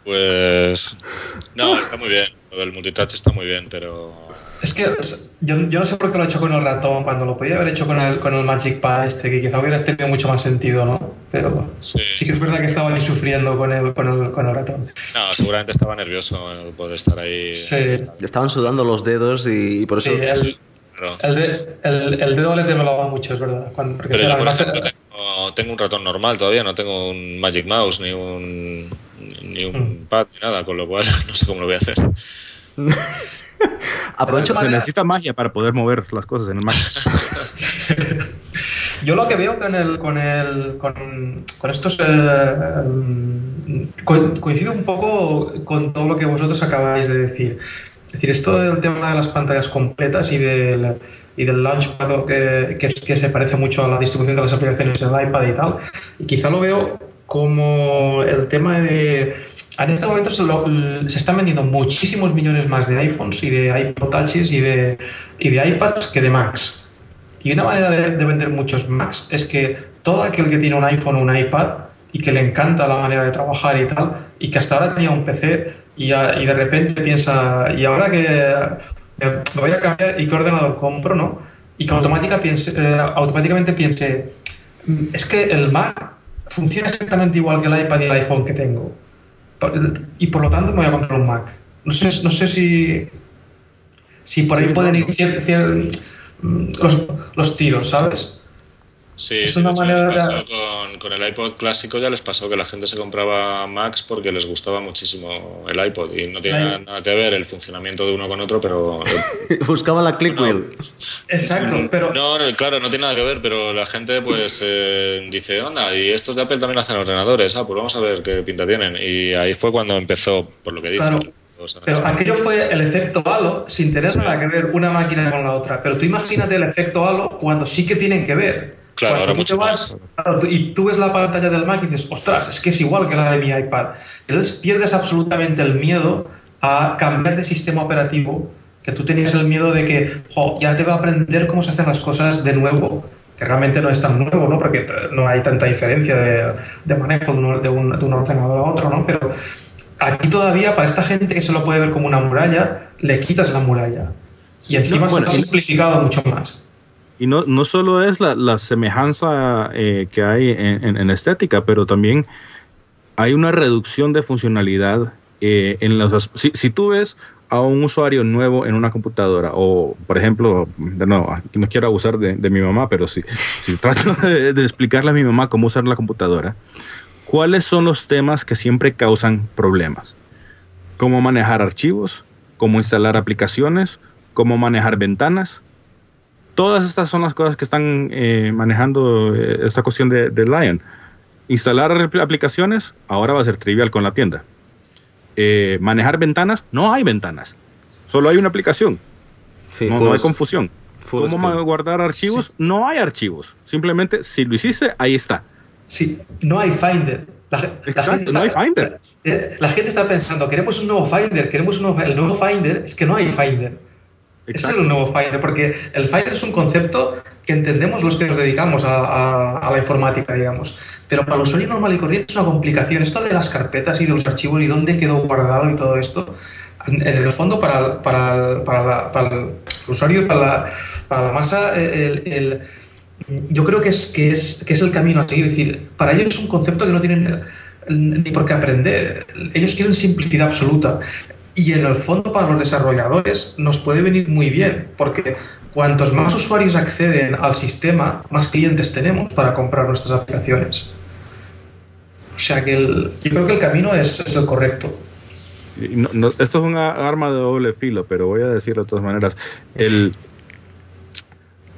pues... No, está muy bien. El multitouch está muy bien, pero es que yo, yo, no sé por qué lo he hecho con el ratón, cuando lo podía haber hecho con el, con el Magic Pad este, que quizá hubiera tenido mucho más sentido, ¿no? Pero sí, que es verdad que estaba ahí sufriendo con el, con el, con el ratón. No, seguramente estaba nervioso por estar ahí. Sí. estaban sudando los dedos y, por eso... Sí, el, el, el, dedo le temblaba mucho, es verdad. Cuando, porque Pero yo, por ejemplo, tengo, tengo, un ratón normal todavía, no tengo un Magic Mouse ni un, ni un mm. pad ni nada, con lo cual no sé cómo lo voy a hacer. Aprovecho Se necesita magia para poder mover las cosas en el Mac. Yo lo que veo con el, con el, con, con estos eh, coincido un poco con todo lo que vosotros acabáis de decir. Es decir, esto del tema de las pantallas completas y del, y del Launchpad que, que, que, se parece mucho a la distribución de las aplicaciones en el iPad y tal. Y quizá lo veo como el tema de en este momento se, están vendiendo muchísimos millones más de iPhones y de iPod Touches y de, y de iPads que de Macs. Y una manera de, vender muchos Macs es que todo aquel que tiene un iPhone o un iPad y que le encanta la manera de trabajar y tal, y que hasta ahora tenía un PC y, y de repente piensa, y ahora que me voy a cambiar y qué ordenador compro, ¿no? Y que automática piense, eh, automáticamente piense, mm, es que el Mac funciona exactamente igual que el iPad y el iPhone que tengo y por lo tanto me voy a comprar un Mac. No sé, no sé si, si por ahí pueden ir los, los tiros, ¿sabes? Sí, es una manera con, con, el iPod clásico ya les pasó que la gente se compraba Macs porque les gustaba muchísimo el iPod y no tiene nada que ver el funcionamiento de uno con otro, pero... Buscaban la click wheel. Exacto, pero... No, claro, no tiene nada que ver, pero la gente pues eh, dice, onda, y estos de Apple también hacen ordenadores, ah, pues vamos a ver qué pinta tienen. Y ahí fue cuando empezó, por lo que dice. Pero aquello fue el efecto halo sin tener nada que ver una máquina con la otra. Pero tú imagínate el efecto halo cuando sí que tienen que ver. Claro, ahora mucho más. y tú ves la pantalla del Mac y dices, ostras, es que es igual que la de mi iPad. Entonces pierdes absolutamente el miedo a cambiar de sistema operativo, que tú tenías el miedo de que ya te va a aprender cómo se hacen las cosas de nuevo, que realmente no es tan nuevo, ¿no? porque no hay tanta diferencia de, manejo de un, de, un, ordenador a otro, ¿no? pero aquí todavía para esta gente que se lo puede ver como una muralla, le quitas la muralla. Y encima se ha simplificado mucho más. Y no, no solo es la, la semejanza eh, que hay en, en, estética, pero también hay una reducción de funcionalidad eh, en los... Si, si, tú ves a un usuario nuevo en una computadora, o por ejemplo, nuevo, no quiero abusar de, de mi mamá, pero si, si trato de, de explicarle a mi mamá cómo usar la computadora, ¿cuáles son los temas que siempre causan problemas? ¿Cómo manejar archivos? ¿Cómo instalar aplicaciones? ¿Cómo manejar ventanas? Todas estas son las cosas que están eh, manejando eh, esta cuestión de, de, Lion. Instalar aplicaciones, ahora va a ser trivial con la tienda. Eh, manejar ventanas, no hay ventanas. Solo hay una aplicación. Sí, no, no, hay confusión. ¿Cómo guardar archivos? Sí. No hay archivos. Simplemente, si lo hiciste, ahí está. Sí, no hay Finder. La, Exacto, la gente está, no hay Finder. La, la, gente está pensando, queremos un nuevo Finder, queremos un nuevo El nuevo Finder es que no hay Finder. Ese es el nuevo Finder, porque el Finder es un concepto que entendemos los que nos dedicamos a, la informática, digamos. Pero para el usuario normal y corriente es una complicación. Esto de las carpetas y de los archivos y dónde quedó guardado y todo esto, en, el fondo para, el usuario, la, para la masa, yo creo que es, que, es, que es el camino a seguir. Es decir, para ellos es un concepto que no tienen ni por qué aprender. Ellos quieren simplicidad absoluta. Y en el fondo para los desarrolladores nos puede venir muy bien, porque cuantos más usuarios acceden al sistema, más clientes tenemos para comprar nuestras aplicaciones. O sea que el, yo creo que el camino es, es el correcto. No, no, esto es una arma de doble filo, pero voy a decirlo de todas maneras. El,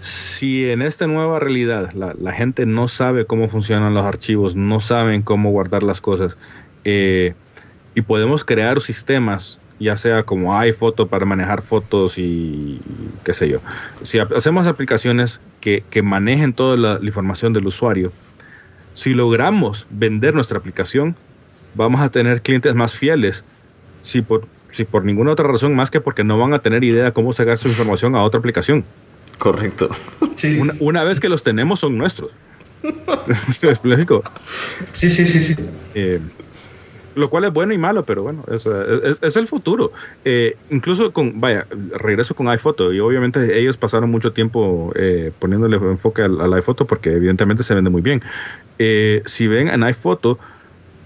si en esta nueva realidad la, la, gente no sabe cómo funcionan los archivos, no saben cómo guardar las cosas, eh, y podemos crear sistemas ya sea como iPhoto para manejar fotos y qué sé yo. Si hacemos aplicaciones que, que manejen toda la, la, información del usuario, si logramos vender nuestra aplicación, vamos a tener clientes más fieles. Si por, si por ninguna otra razón más que porque no van a tener idea cómo sacar su información a otra aplicación. Correcto. Sí. Una, una vez que los tenemos son nuestros. ¿Me explico? Sí, sí, sí, sí. Eh, lo cual es bueno y malo, pero bueno, es, el futuro. Eh, incluso con, vaya, regreso con iPhoto y obviamente ellos pasaron mucho tiempo eh, poniéndole enfoque al, al, iPhoto porque evidentemente se vende muy bien. Eh, si ven en iPhoto,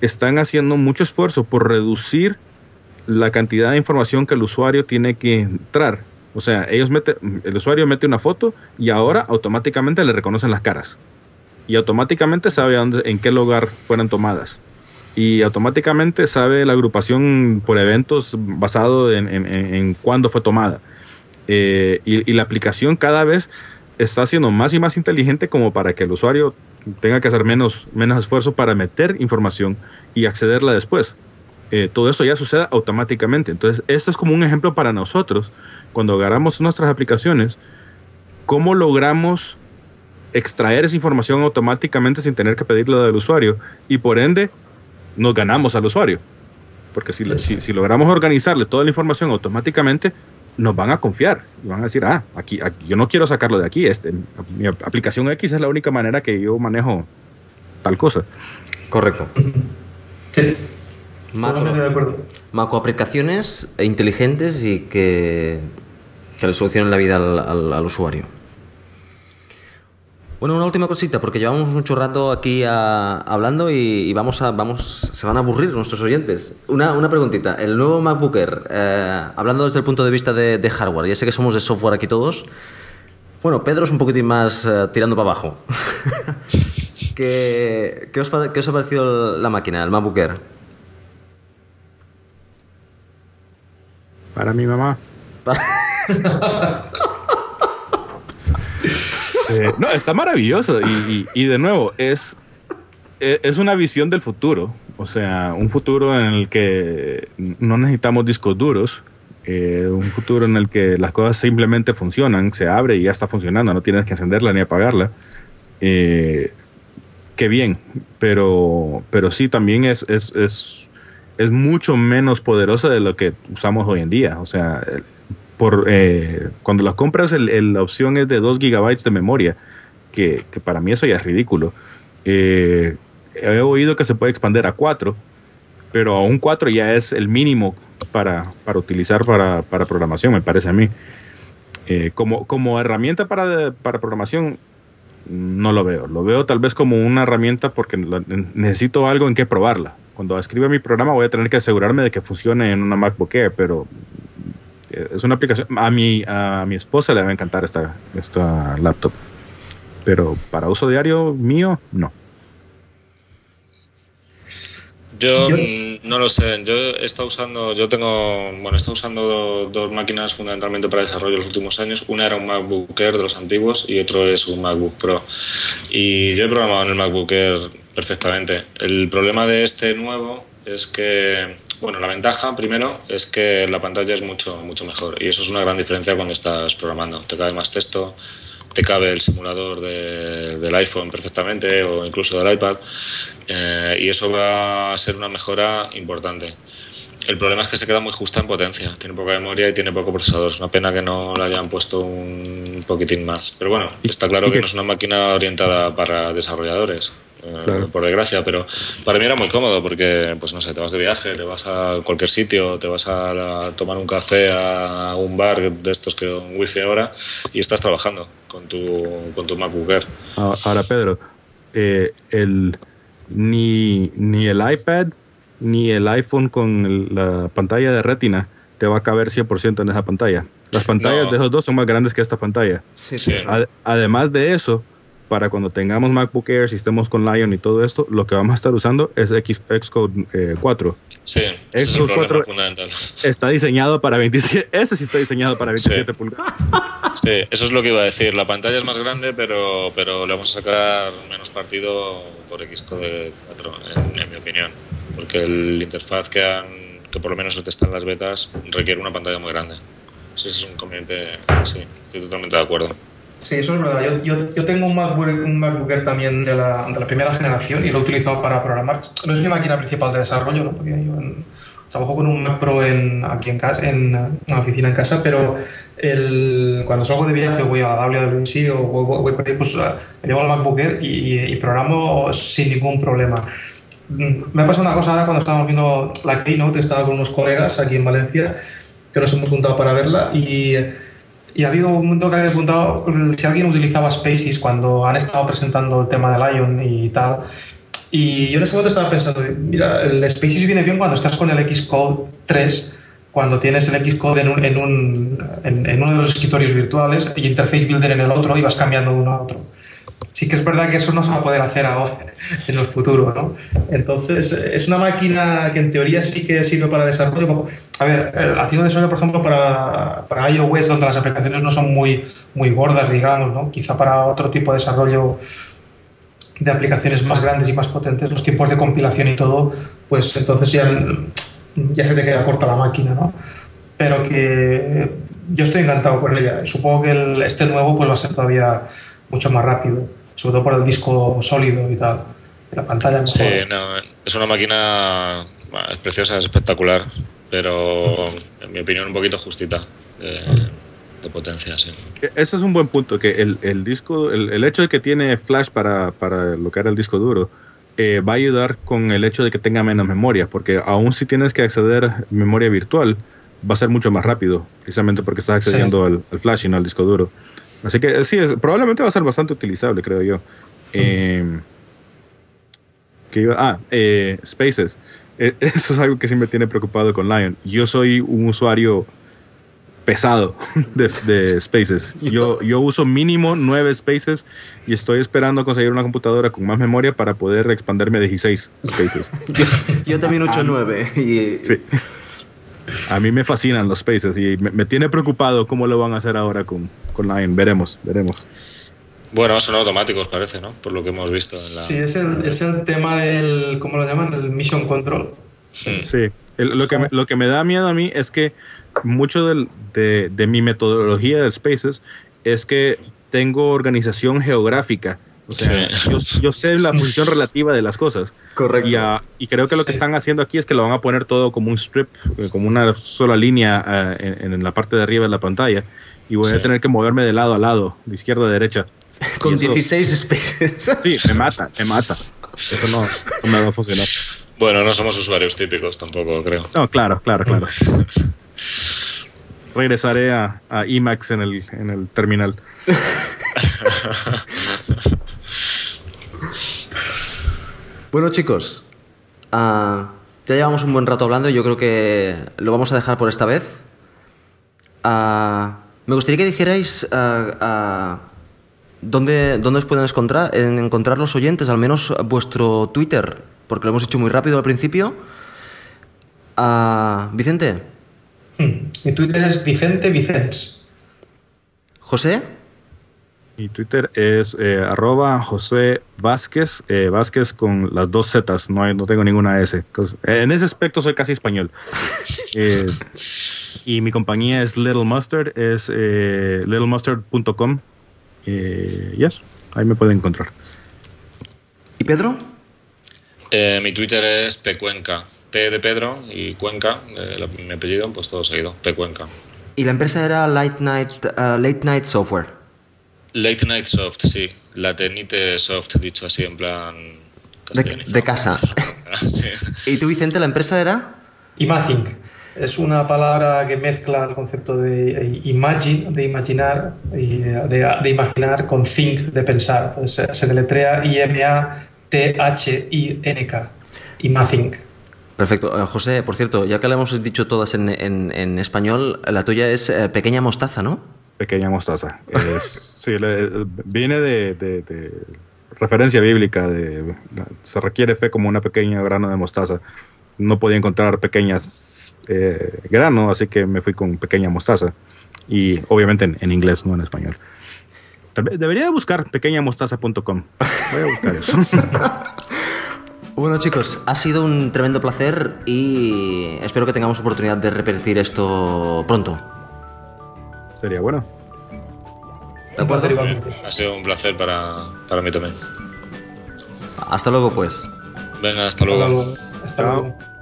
están haciendo mucho esfuerzo por reducir la cantidad de información que el usuario tiene que entrar. O sea, ellos mete, el usuario mete una foto y ahora automáticamente le reconocen las caras. Y automáticamente sabe dónde, en qué lugar fueron tomadas y automáticamente sabe la agrupación por eventos basado en, en, en cuándo fue tomada. Eh, y, y, la aplicación cada vez está siendo más y más inteligente como para que el usuario tenga que hacer menos, menos esfuerzo para meter información y accederla después. Eh, todo eso ya sucede automáticamente. Entonces, esto es como un ejemplo para nosotros, cuando agarramos nuestras aplicaciones, cómo logramos extraer esa información automáticamente sin tener que pedirla del usuario y por ende nos ganamos al usuario. Porque si, si, si, logramos organizarle toda la información automáticamente, nos van a confiar y van a decir, ah, aquí, aquí, yo no quiero sacarlo de aquí, este, mi aplicación X es la única manera que yo manejo tal cosa. Correcto. Sí. Macro, macro aplicaciones inteligentes y que, que le solucionen la vida al, al, al usuario. Bueno, una última cosita, porque llevamos mucho rato aquí a, hablando y, y, vamos a, vamos, se van a aburrir nuestros oyentes. Una, una preguntita, el nuevo MacBook Air, eh, hablando desde el punto de vista de, de, hardware, ya sé que somos de software aquí todos. Bueno, Pedro es un poquitín más eh, tirando para abajo. ¿Qué, qué, os, ¿Qué os ha parecido la máquina, el MacBook Air? Para mi mamá. Eh, no, está maravilloso. Y, y, y, de nuevo, es, es una visión del futuro. O sea, un futuro en el que no necesitamos discos duros. Eh, un futuro en el que las cosas simplemente funcionan, se abre y ya está funcionando, no tienes que encenderla ni apagarla. Eh, qué bien, pero, pero sí también es, es, es, es mucho menos poderosa de lo que usamos hoy en día. O sea, por eh, cuando las compras el, el, la opción es de 2 gigabytes de memoria, que, que, para mí eso ya es ridículo. Eh, he oído que se puede expandir a 4, pero aún 4 ya es el mínimo para, para utilizar para, para, programación, me parece a mí. Eh, como, como herramienta para, para programación, no lo veo. Lo veo tal vez como una herramienta porque necesito algo en que probarla. Cuando escriba mi programa voy a tener que asegurarme de que funcione en una MacBook Air, pero es una aplicación. A mi, a mi esposa le va a encantar esta, esta laptop. Pero para uso diario mío, no. Yo, no lo sé. Yo he estado usando, yo tengo, bueno, he estado usando dos máquinas fundamentalmente para desarrollo los últimos años. Una era un MacBook Air de los antiguos y otro es un MacBook Pro. Y yo he programado en el MacBook Air perfectamente. El problema de este nuevo es que, bueno, la ventaja primero es que la pantalla es mucho, mucho mejor y eso es una gran diferencia cuando estás programando. Te cabe más texto, te cabe el simulador del iPhone perfectamente o incluso del iPad eh, y eso va a ser una mejora importante. El problema es que se queda muy justa en potencia, tiene poca memoria y tiene poco procesador. Es una pena que no le hayan puesto un poquitín más. Pero bueno, está claro que no es una máquina orientada para desarrolladores. Por desgracia, pero para mí era muy cómodo porque, pues no sé, te vas de viaje, te vas a cualquier sitio, te vas a, tomar un café a un bar de estos que un wifi ahora y estás trabajando con tu, con tu MacBook Air. Ahora, Pedro, eh, el, ni, ni el iPad ni el iPhone con la pantalla de retina te va a caber 100% en esa pantalla. Las pantallas de esos dos son más grandes que esta pantalla. Sí, sí. además de eso, para cuando tengamos MacBook Air, si estemos con Lion y todo esto, lo que vamos a estar usando es X, Xcode 4. Eh, sí, Xcode es 4 fundamental. Está diseñado para 27, ese sí está diseñado para 27 pulgadas. Sí, eso es lo que iba a decir. La pantalla es más grande, pero, pero le vamos a sacar menos partido por Xcode 4, en, en mi opinión. Porque el interfaz que han, que por lo menos el que está en las betas, requiere una pantalla muy grande. Sí, ese es un conveniente, sí, estoy totalmente de acuerdo. Sí, eso es verdad. Yo, yo, tengo un MacBook, un MacBook Air también de la, de la, primera generación y lo he utilizado para programar. No es mi máquina principal de desarrollo, ¿no? porque yo trabajo con un Mac Pro en, aquí en casa, en una oficina en casa, pero el, cuando salgo de viaje voy a la WWDC o voy, voy por ahí, pues eh, me llevo el MacBook Air y, y, programo sin ningún problema. Mm, me ha pasado una cosa ahora cuando estábamos viendo la Keynote, estaba con unos colegas aquí en Valencia que nos hemos juntado para verla y y ha habido un momento que había preguntado si alguien utilizaba Spaces cuando han estado presentando el tema de Lion y tal. Y yo en ese momento estaba pensando, mira, el Spaces viene bien cuando estás con el Xcode 3, cuando tienes el Xcode en, un, en, un, en, uno de los escritorios virtuales y Interface Builder en el otro y vas cambiando de uno a otro sí que es verdad que eso no se va a poder hacer ahora en el futuro, ¿no? Entonces, es una máquina que en teoría sí que sirve para desarrollo. A ver, haciendo desarrollo, por ejemplo, para, para iOS, donde las aplicaciones no son muy, muy gordas, digamos, ¿no? Quizá para otro tipo de desarrollo de aplicaciones más grandes y más potentes, los tiempos de compilación y todo, pues entonces ya, ya se te queda corta la máquina, ¿no? Pero que yo estoy encantado con ella. Supongo que el, este nuevo pues va a ser todavía mucho más rápido, sobre todo por el disco sólido y tal. La pantalla Sí, no, es una máquina es preciosa, es espectacular, pero en mi opinión un poquito justita de, potencia, sí. E, ese es un buen punto, que el, el disco, el, el, hecho de que tiene flash para, para lo que era el disco duro, eh, va a ayudar con el hecho de que tenga menos memoria, porque aún si tienes que acceder a memoria virtual, va a ser mucho más rápido, precisamente porque estás accediendo al, al, flash y no al disco duro. Así que sí, es, probablemente va a ser bastante utilizable, creo yo. Eh, ah, eh, Spaces. Eh, eso es algo que sí me tiene preocupado con Lion. Yo soy un usuario pesado de, de, Spaces. Yo, yo uso mínimo nueve Spaces y estoy esperando conseguir una computadora con más memoria para poder expandirme a 16 Spaces. yo, yo, también uso nueve. Y... Sí. A mí me fascinan los Spaces y me, me, tiene preocupado cómo lo van a hacer ahora con, con Lion. Veremos, veremos. Bueno, son automáticos, parece, ¿no? Por lo que hemos visto. En la... Sí, es el, es el tema del, ¿cómo lo llaman? El Mission Control. Sí, sí. El, lo, que me, lo que me da miedo a mí es que mucho del, de, de mi metodología de Spaces es que tengo organización geográfica. O sea, sí. yo, yo, sé la posición relativa de las cosas. Correcto. Y, uh, y creo que lo que sí. están haciendo aquí es que lo van a poner todo como un strip, eh, como una sola línea uh, en, en, la parte de arriba de la pantalla. Y voy sí. a tener que moverme de lado a lado, de izquierda a derecha. Con eso, 16 spaces. Sí, me mata, me mata. Eso no, no me va a funcionar. Bueno, no somos usuarios típicos tampoco, creo. No, claro, claro, claro. Regresaré a, a Emacs en el, en el terminal. Bueno, chicos, uh, ya llevamos un buen rato hablando y yo creo que lo vamos a dejar por esta vez. Uh, me gustaría que dijerais uh, dónde, dónde os pueden encontrar, encontrar los oyentes, al menos vuestro Twitter, porque lo hemos hecho muy rápido al principio. Ah, Vicente, Hmm. Mi Twitter es Vicente Vicens. José, Mi Twitter es eh, arroba José Vázquez, eh, Vázquez con las dos Zetas, no, hay- no tengo ninguna S. Entonces, eh, en ese aspecto soy casi español. Eh, y mi compañía es Little Mustard, es eh, littlemustard.com. Eh, yes, ahí me pueden encontrar. ¿y Pedro? Eh, mi Twitter es Pecuenca. P de Pedro y Cuenca, eh, mi apellido, pues todo seguido, Pecuenca. Y la empresa era Late Night, ah, Late Night Software. Late Night Soft, sí. La Tenite Soft, dicho así en plan castellanizado. de casa. Sí. ¿Y tú, Vicente, la empresa era? Imaging. Es una palabra que mezcla el concepto de imagine, de imaginar, y eh, de, de imaginar con think, de pensar. Pues se, deletrea I-M-A-T-H-I-N-K. Imaging. Perfecto. Eh, José, por cierto, ya que la hemos dicho todas en, en- en español, la tuya es eh, Pequeña Mostaza, ¿no? Pequeña mostaza. Es, sí, le- viene de, de- de referencia bíblica. De, se requiere fe como una pequeña grano de mostaza. No podía encontrar pequeñas eh, grano, así que me fui con pequeña mostaza. Y obviamente en, en inglés, no en español. Debería buscar pequeñamostaza.com. Voy a buscar eso. Bueno, chicos, ha sido un tremendo placer y espero que tengamos oportunidad de repetir esto pronto. Sería bueno. ¿De Un placer igualmente. Ha sido un placer para, para mí también. Hasta luego, pues. Venga, hasta Hasta luego. luego. Então. Tchau.